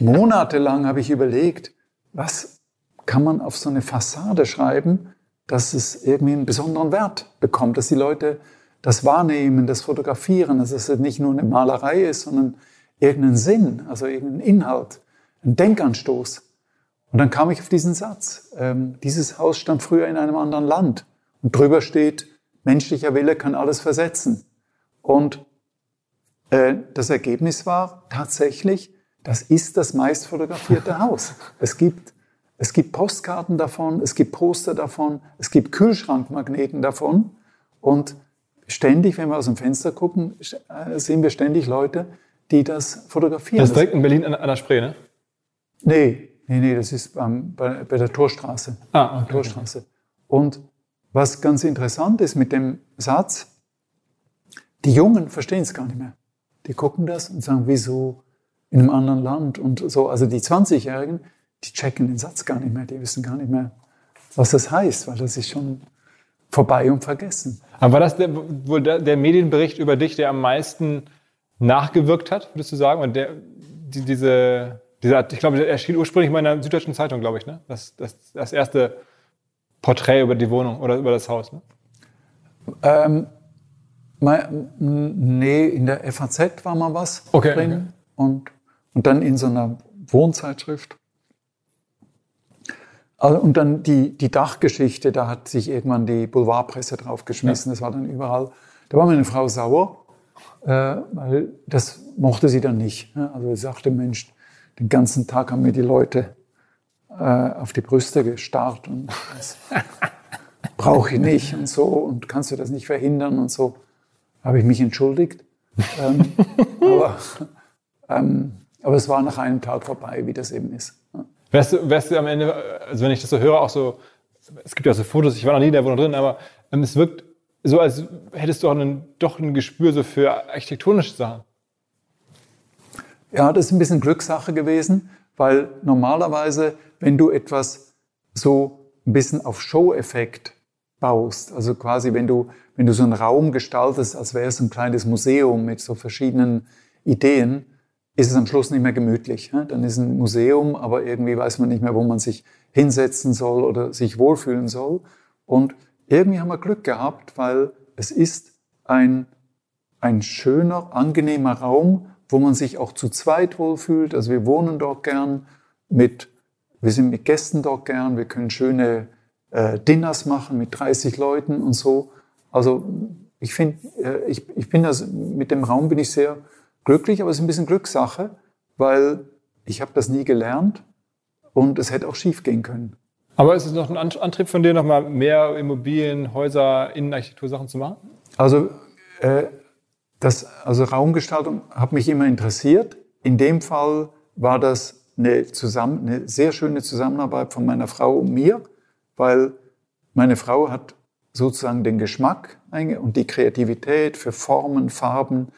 monatelang habe ich überlegt, was kann man auf so eine Fassade schreiben, dass es irgendwie einen besonderen Wert bekommt, dass die Leute das wahrnehmen, das fotografieren, dass es nicht nur eine Malerei ist, sondern irgendeinen Sinn, also irgendeinen Inhalt, einen Denkanstoß. Und dann kam ich auf diesen Satz. Ähm, dieses Haus stand früher in einem anderen Land. Und drüber steht, menschlicher Wille kann alles versetzen. Und äh, das Ergebnis war tatsächlich, das ist das meist fotografierte Haus. Es gibt, es gibt Postkarten davon, es gibt Poster davon, es gibt Kühlschrankmagneten davon. Und ständig, wenn wir aus dem Fenster gucken, äh, sehen wir ständig Leute, die das fotografieren. Das ist direkt in Berlin an, der Spree, ne? Nee, nee, nee, das ist beim, bei, bei der Torstraße. Ah, okay. Torstraße. Und was ganz interessant ist mit dem Satz, die Jungen verstehen es gar nicht mehr. Die gucken das und sagen, wieso in einem anderen Land und so. Also die 20-Jährigen, die checken den Satz gar nicht mehr, die wissen gar nicht mehr, was das heißt, weil das ist schon vorbei und vergessen. Aber war das der, wohl der, der Medienbericht über dich, der am meisten nachgewirkt hat, würdest du sagen? Und der, die, diese, dieser, ich glaube, der erschien ursprünglich mal in der Süddeutschen Zeitung, glaube ich, ne? Das, das, das erste Porträt über die Wohnung oder über das Haus, ne? Ähm, mein, nee, in der FAZ war mal was okay, drin. Okay. Und, und dann in so einer Wohnzeitschrift. Also, und dann die, die Dachgeschichte, da hat sich irgendwann die Boulevardpresse draufgeschmissen. Ja. Das war dann überall. Da war meine Frau sauer, äh, weil das mochte sie dann nicht. Ne? Also sie sagte, Mensch, den ganzen Tag haben mir die Leute auf die Brüste gestarrt. Und das, brauche ich nicht und so und kannst du das nicht verhindern und so. Habe ich mich entschuldigt. ähm, aber, ähm, aber es war nach einem Tag vorbei, wie das eben ist. Wärst du, wärst du am Ende, also wenn ich das so höre, auch so, es gibt ja so Fotos, ich war noch nie in der Wohnung drin, aber ähm, es wirkt so, als hättest du auch einen, doch ein Gespür so für architektonische Sachen. Ja, das ist ein bisschen Glückssache gewesen, weil normalerweise, wenn du etwas so ein bisschen auf Show-Effekt baust, also quasi wenn du, wenn du so einen Raum gestaltest, als wäre es ein kleines Museum mit so verschiedenen Ideen, ist es am Schluss nicht mehr gemütlich. Dann ist ein Museum, aber irgendwie weiß man nicht mehr, wo man sich hinsetzen soll oder sich wohlfühlen soll. Und irgendwie haben wir Glück gehabt, weil es ist ein, ein schöner, angenehmer Raum, wo man sich auch zu zweit wohlfühlt. Also wir wohnen dort gern mit, wir sind mit Gästen dort gern, wir können schöne äh, Dinners machen mit 30 Leuten und so. Also ich finde, äh, ich, ich bin das, mit dem Raum bin ich sehr glücklich, aber es ist ein bisschen Glückssache, weil ich habe das nie gelernt und es hätte auch schief gehen können. Aber ist es noch ein Antrieb von dir, nochmal mehr Immobilien, Häuser, Innenarchitektursachen zu machen? Also äh, das, also Raumgestaltung hat mich immer interessiert. In dem Fall war das eine, zusammen, eine sehr schöne Zusammenarbeit von meiner Frau und mir, weil meine Frau hat sozusagen den Geschmack und die Kreativität für Formen, Farben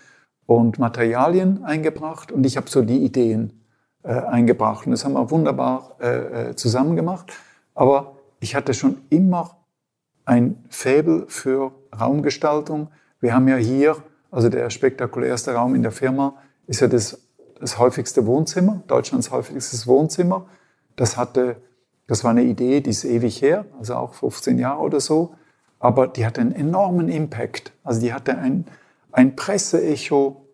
und Materialien eingebracht und ich habe so die Ideen äh, eingebracht. Und das haben wir wunderbar äh, äh zusammen gemacht. Aber ich hatte schon immer ein Faible für Raumgestaltung. Wir haben ja hier also der spektakulärste Raum in der Firma ist ja das, das häufigste Wohnzimmer, Deutschlands häufigstes Wohnzimmer. Das hatte, das war eine Idee, die ist ewig her, also auch 15 Jahre oder so. Aber die hatte einen enormen Impact. Also die hatte ein, ein Presseecho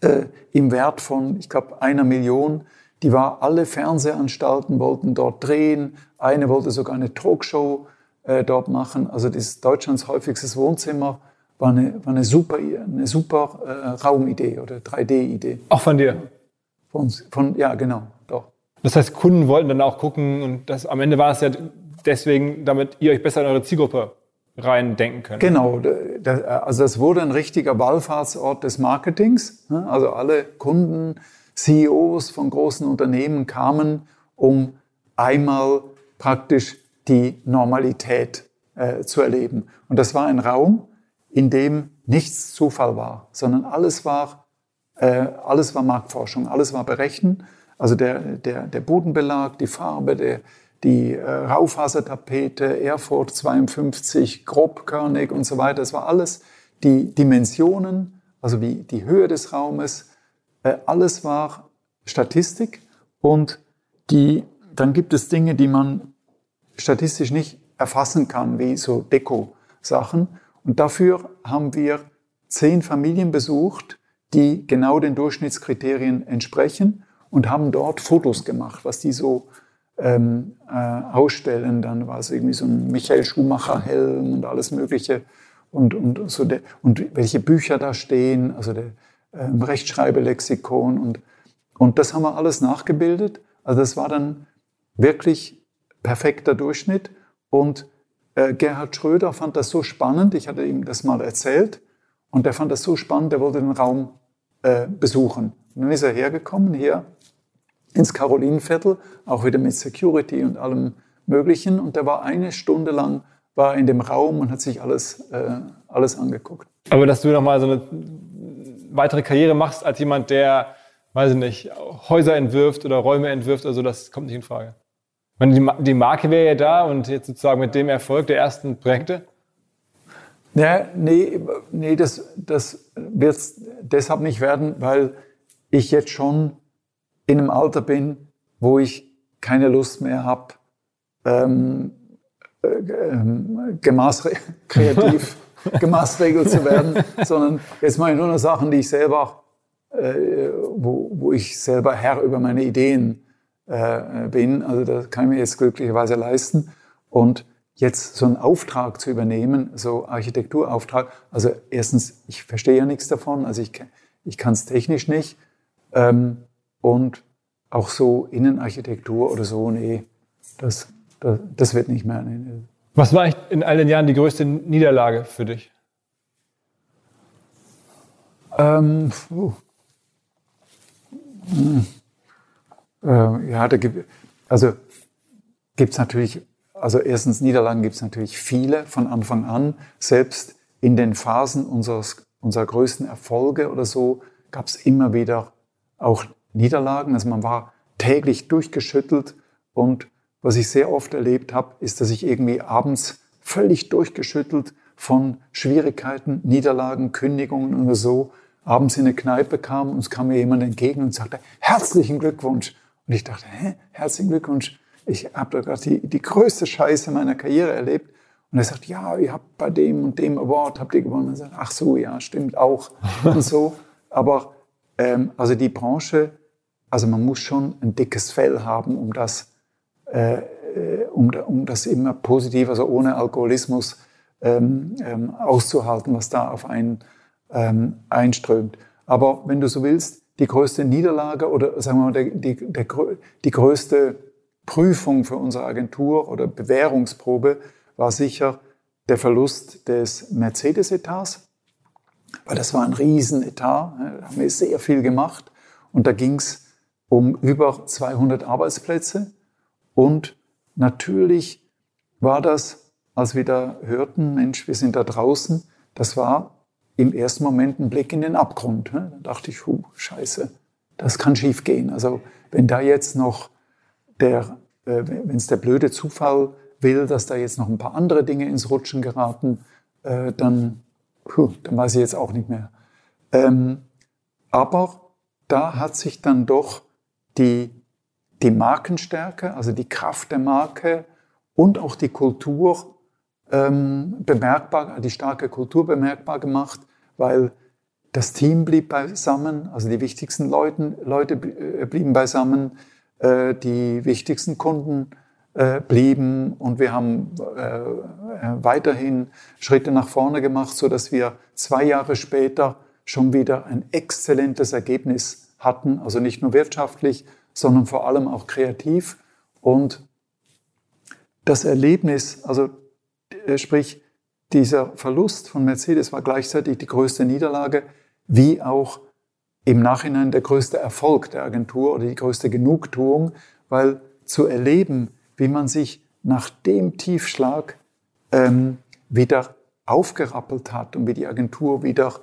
äh, im Wert von, ich glaube, einer Million. Die war, alle Fernsehanstalten wollten dort drehen. Eine wollte sogar eine Talkshow äh, dort machen. Also das ist Deutschlands häufigstes Wohnzimmer war eine, war eine super, eine super äh, Raumidee oder 3D-Idee. Auch von dir? Von, von, ja, genau, doch. Das heißt, Kunden wollten dann auch gucken und das, am Ende war es ja deswegen, damit ihr euch besser in eure Zielgruppe reindenken könnt. Genau, das, also das wurde ein richtiger Wallfahrtsort des Marketings. Ne? Also alle Kunden, CEOs von großen Unternehmen kamen, um einmal praktisch die Normalität äh, zu erleben. Und das war ein Raum, in dem nichts Zufall war, sondern alles war, äh, alles war Marktforschung, alles war Berechnen. Also der, der, der Bodenbelag, die Farbe, der, die äh, Raufasertapete, Erfurt 52, grobkörnig und so weiter. Das war alles die Dimensionen, also wie die Höhe des Raumes. Äh, alles war Statistik und die, dann gibt es Dinge, die man statistisch nicht erfassen kann, wie so Deko-Sachen. Und dafür haben wir zehn Familien besucht, die genau den Durchschnittskriterien entsprechen und haben dort Fotos gemacht, was die so ähm, äh, ausstellen. Dann war es irgendwie so ein Michael Schumacher-Helm und alles Mögliche und, und, so der, und welche Bücher da stehen, also der ähm, Rechtschreibelexikon und, und das haben wir alles nachgebildet. Also das war dann wirklich perfekter Durchschnitt und Gerhard Schröder fand das so spannend, ich hatte ihm das mal erzählt, und der fand das so spannend, der wollte den Raum äh, besuchen. Und dann ist er hergekommen, hier ins Karolinenviertel, auch wieder mit Security und allem Möglichen. Und der war eine Stunde lang war in dem Raum und hat sich alles, äh, alles angeguckt. Aber dass du nochmal so eine weitere Karriere machst als jemand, der, weiß ich nicht, Häuser entwirft oder Räume entwirft, also das kommt nicht in Frage. Die, die Marke wäre ja da und jetzt sozusagen mit dem Erfolg der ersten Projekte? Ja, nee, nee das, das wird es deshalb nicht werden, weil ich jetzt schon in einem Alter bin, wo ich keine Lust mehr habe, ähm, äh, ähm, gemaßre kreativ gemaßregelt zu werden, sondern jetzt mache ich nur noch Sachen, die ich selber, äh, wo, wo ich selber Herr über meine Ideen äh, bin. Also das kann ich mir jetzt glücklicherweise leisten. Und jetzt so einen Auftrag zu übernehmen, so Architekturauftrag, also erstens, ich verstehe ja nichts davon, also ich, ich kann es technisch nicht. Ähm, und auch so Innenarchitektur oder so, nee, das, das, das wird nicht mehr. Nee, Was war in all den Jahren die größte Niederlage für dich? Ähm. Hm. Äh, ja, da gibt also gibt es natürlich, also erstens Niederlagen gibt es natürlich viele von Anfang an. Selbst in den Phasen unseres, unserer größten Erfolge oder so gab es immer wieder auch Niederlagen. Also man war täglich durchgeschüttelt und was ich sehr oft erlebt habe, ist, dass ich irgendwie abends völlig durchgeschüttelt von Schwierigkeiten, Niederlagen, Kündigungen oder so abends in eine Kneipe kam und es kam mir jemand entgegen und sagte, herzlichen Glückwunsch. Und ich dachte, hä, herzlichen Glückwunsch. Ich habe da gerade die, die größte Scheiße meiner Karriere erlebt. Und er sagt, ja, ihr habt bei dem und dem Award, habt ihr gewonnen. Und sage, ach so, ja, stimmt auch. und so. Aber ähm, also die Branche, also man muss schon ein dickes Fell haben, um das, äh, äh um, um das immer positiv, also ohne Alkoholismus ähm, ähm, auszuhalten, was da auf einen ähm, einströmt. Aber wenn du so willst, die größte Niederlage oder sagen wir mal, die, die, der, die größte Prüfung für unsere Agentur oder Bewährungsprobe war sicher der Verlust des Mercedes-Etats, weil das war ein Riesenetat, da haben wir sehr viel gemacht und da ging es um über 200 Arbeitsplätze und natürlich war das, als wir da hörten, Mensch, wir sind da draußen, das war im ersten Moment ein Blick in den Abgrund. Ne? Da dachte ich, huh, scheiße, das kann schief gehen. Also wenn da jetzt noch der, äh, wenn es der blöde Zufall will, dass da jetzt noch ein paar andere Dinge ins Rutschen geraten, äh, dann, puh, dann weiß ich jetzt auch nicht mehr. Ähm, aber da hat sich dann doch die, die Markenstärke, also die Kraft der Marke und auch die Kultur ähm, bemerkbar, die starke Kultur bemerkbar gemacht, weil das Team blieb beisammen, also die wichtigsten Leuten, Leute äh, blieben beisammen, äh, die wichtigsten Kunden äh, blieben und wir haben weiterhin Schritte nach vorne gemacht, so dass wir zwei Jahre später schon wieder ein exzellentes Ergebnis hatten, also nicht nur wirtschaftlich, sondern vor allem auch kreativ. Und das Erlebnis, also sprich dieser Verlust von Mercedes war gleichzeitig die größte Niederlage, wie auch im Nachhinein der größte Erfolg der Agentur oder die größte Genugtuung, weil zu erleben, wie man sich nach dem Tiefschlag ähm, wieder aufgerappelt hat und wie die Agentur wieder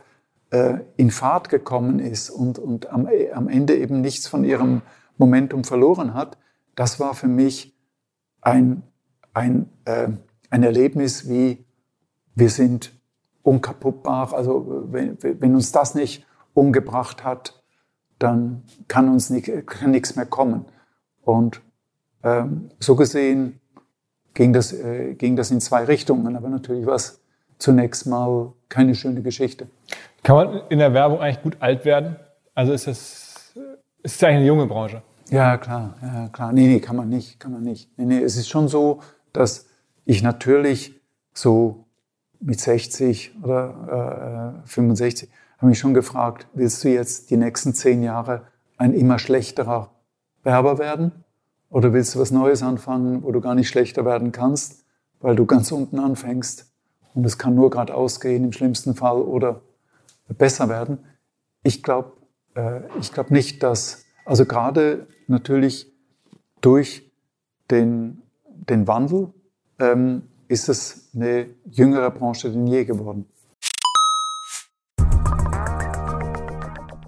äh, in Fahrt gekommen ist und, und am, am Ende eben nichts von ihrem Momentum verloren hat, das war für mich ein, ein, äh, ein Erlebnis wie wir sind unkaputtbar. Also wenn, wenn uns das nicht umgebracht hat, dann kann uns nichts mehr kommen. Und ähm, so gesehen ging das, äh, ging das in zwei Richtungen. Aber natürlich war es zunächst mal keine schöne Geschichte. Kann man in der Werbung eigentlich gut alt werden? Also ist das, ist das eigentlich eine junge Branche? Ja, klar, ja, klar. Nee, nee, kann man nicht, kann man nicht. Nee, nee, es ist schon so, dass ich natürlich so mit 60 oder äh, 65 habe mich schon gefragt, willst du jetzt die nächsten zehn Jahre ein immer schlechterer Werber werden? Oder willst du was Neues anfangen, wo du gar nicht schlechter werden kannst, weil du ganz unten anfängst und es kann nur gerade ausgehen im schlimmsten Fall oder besser werden? Ich glaube äh, ich glaube nicht, dass, also gerade natürlich durch den, den Wandel ähm, ist es eine jüngere Branche denn je geworden.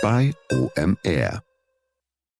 bei OMR.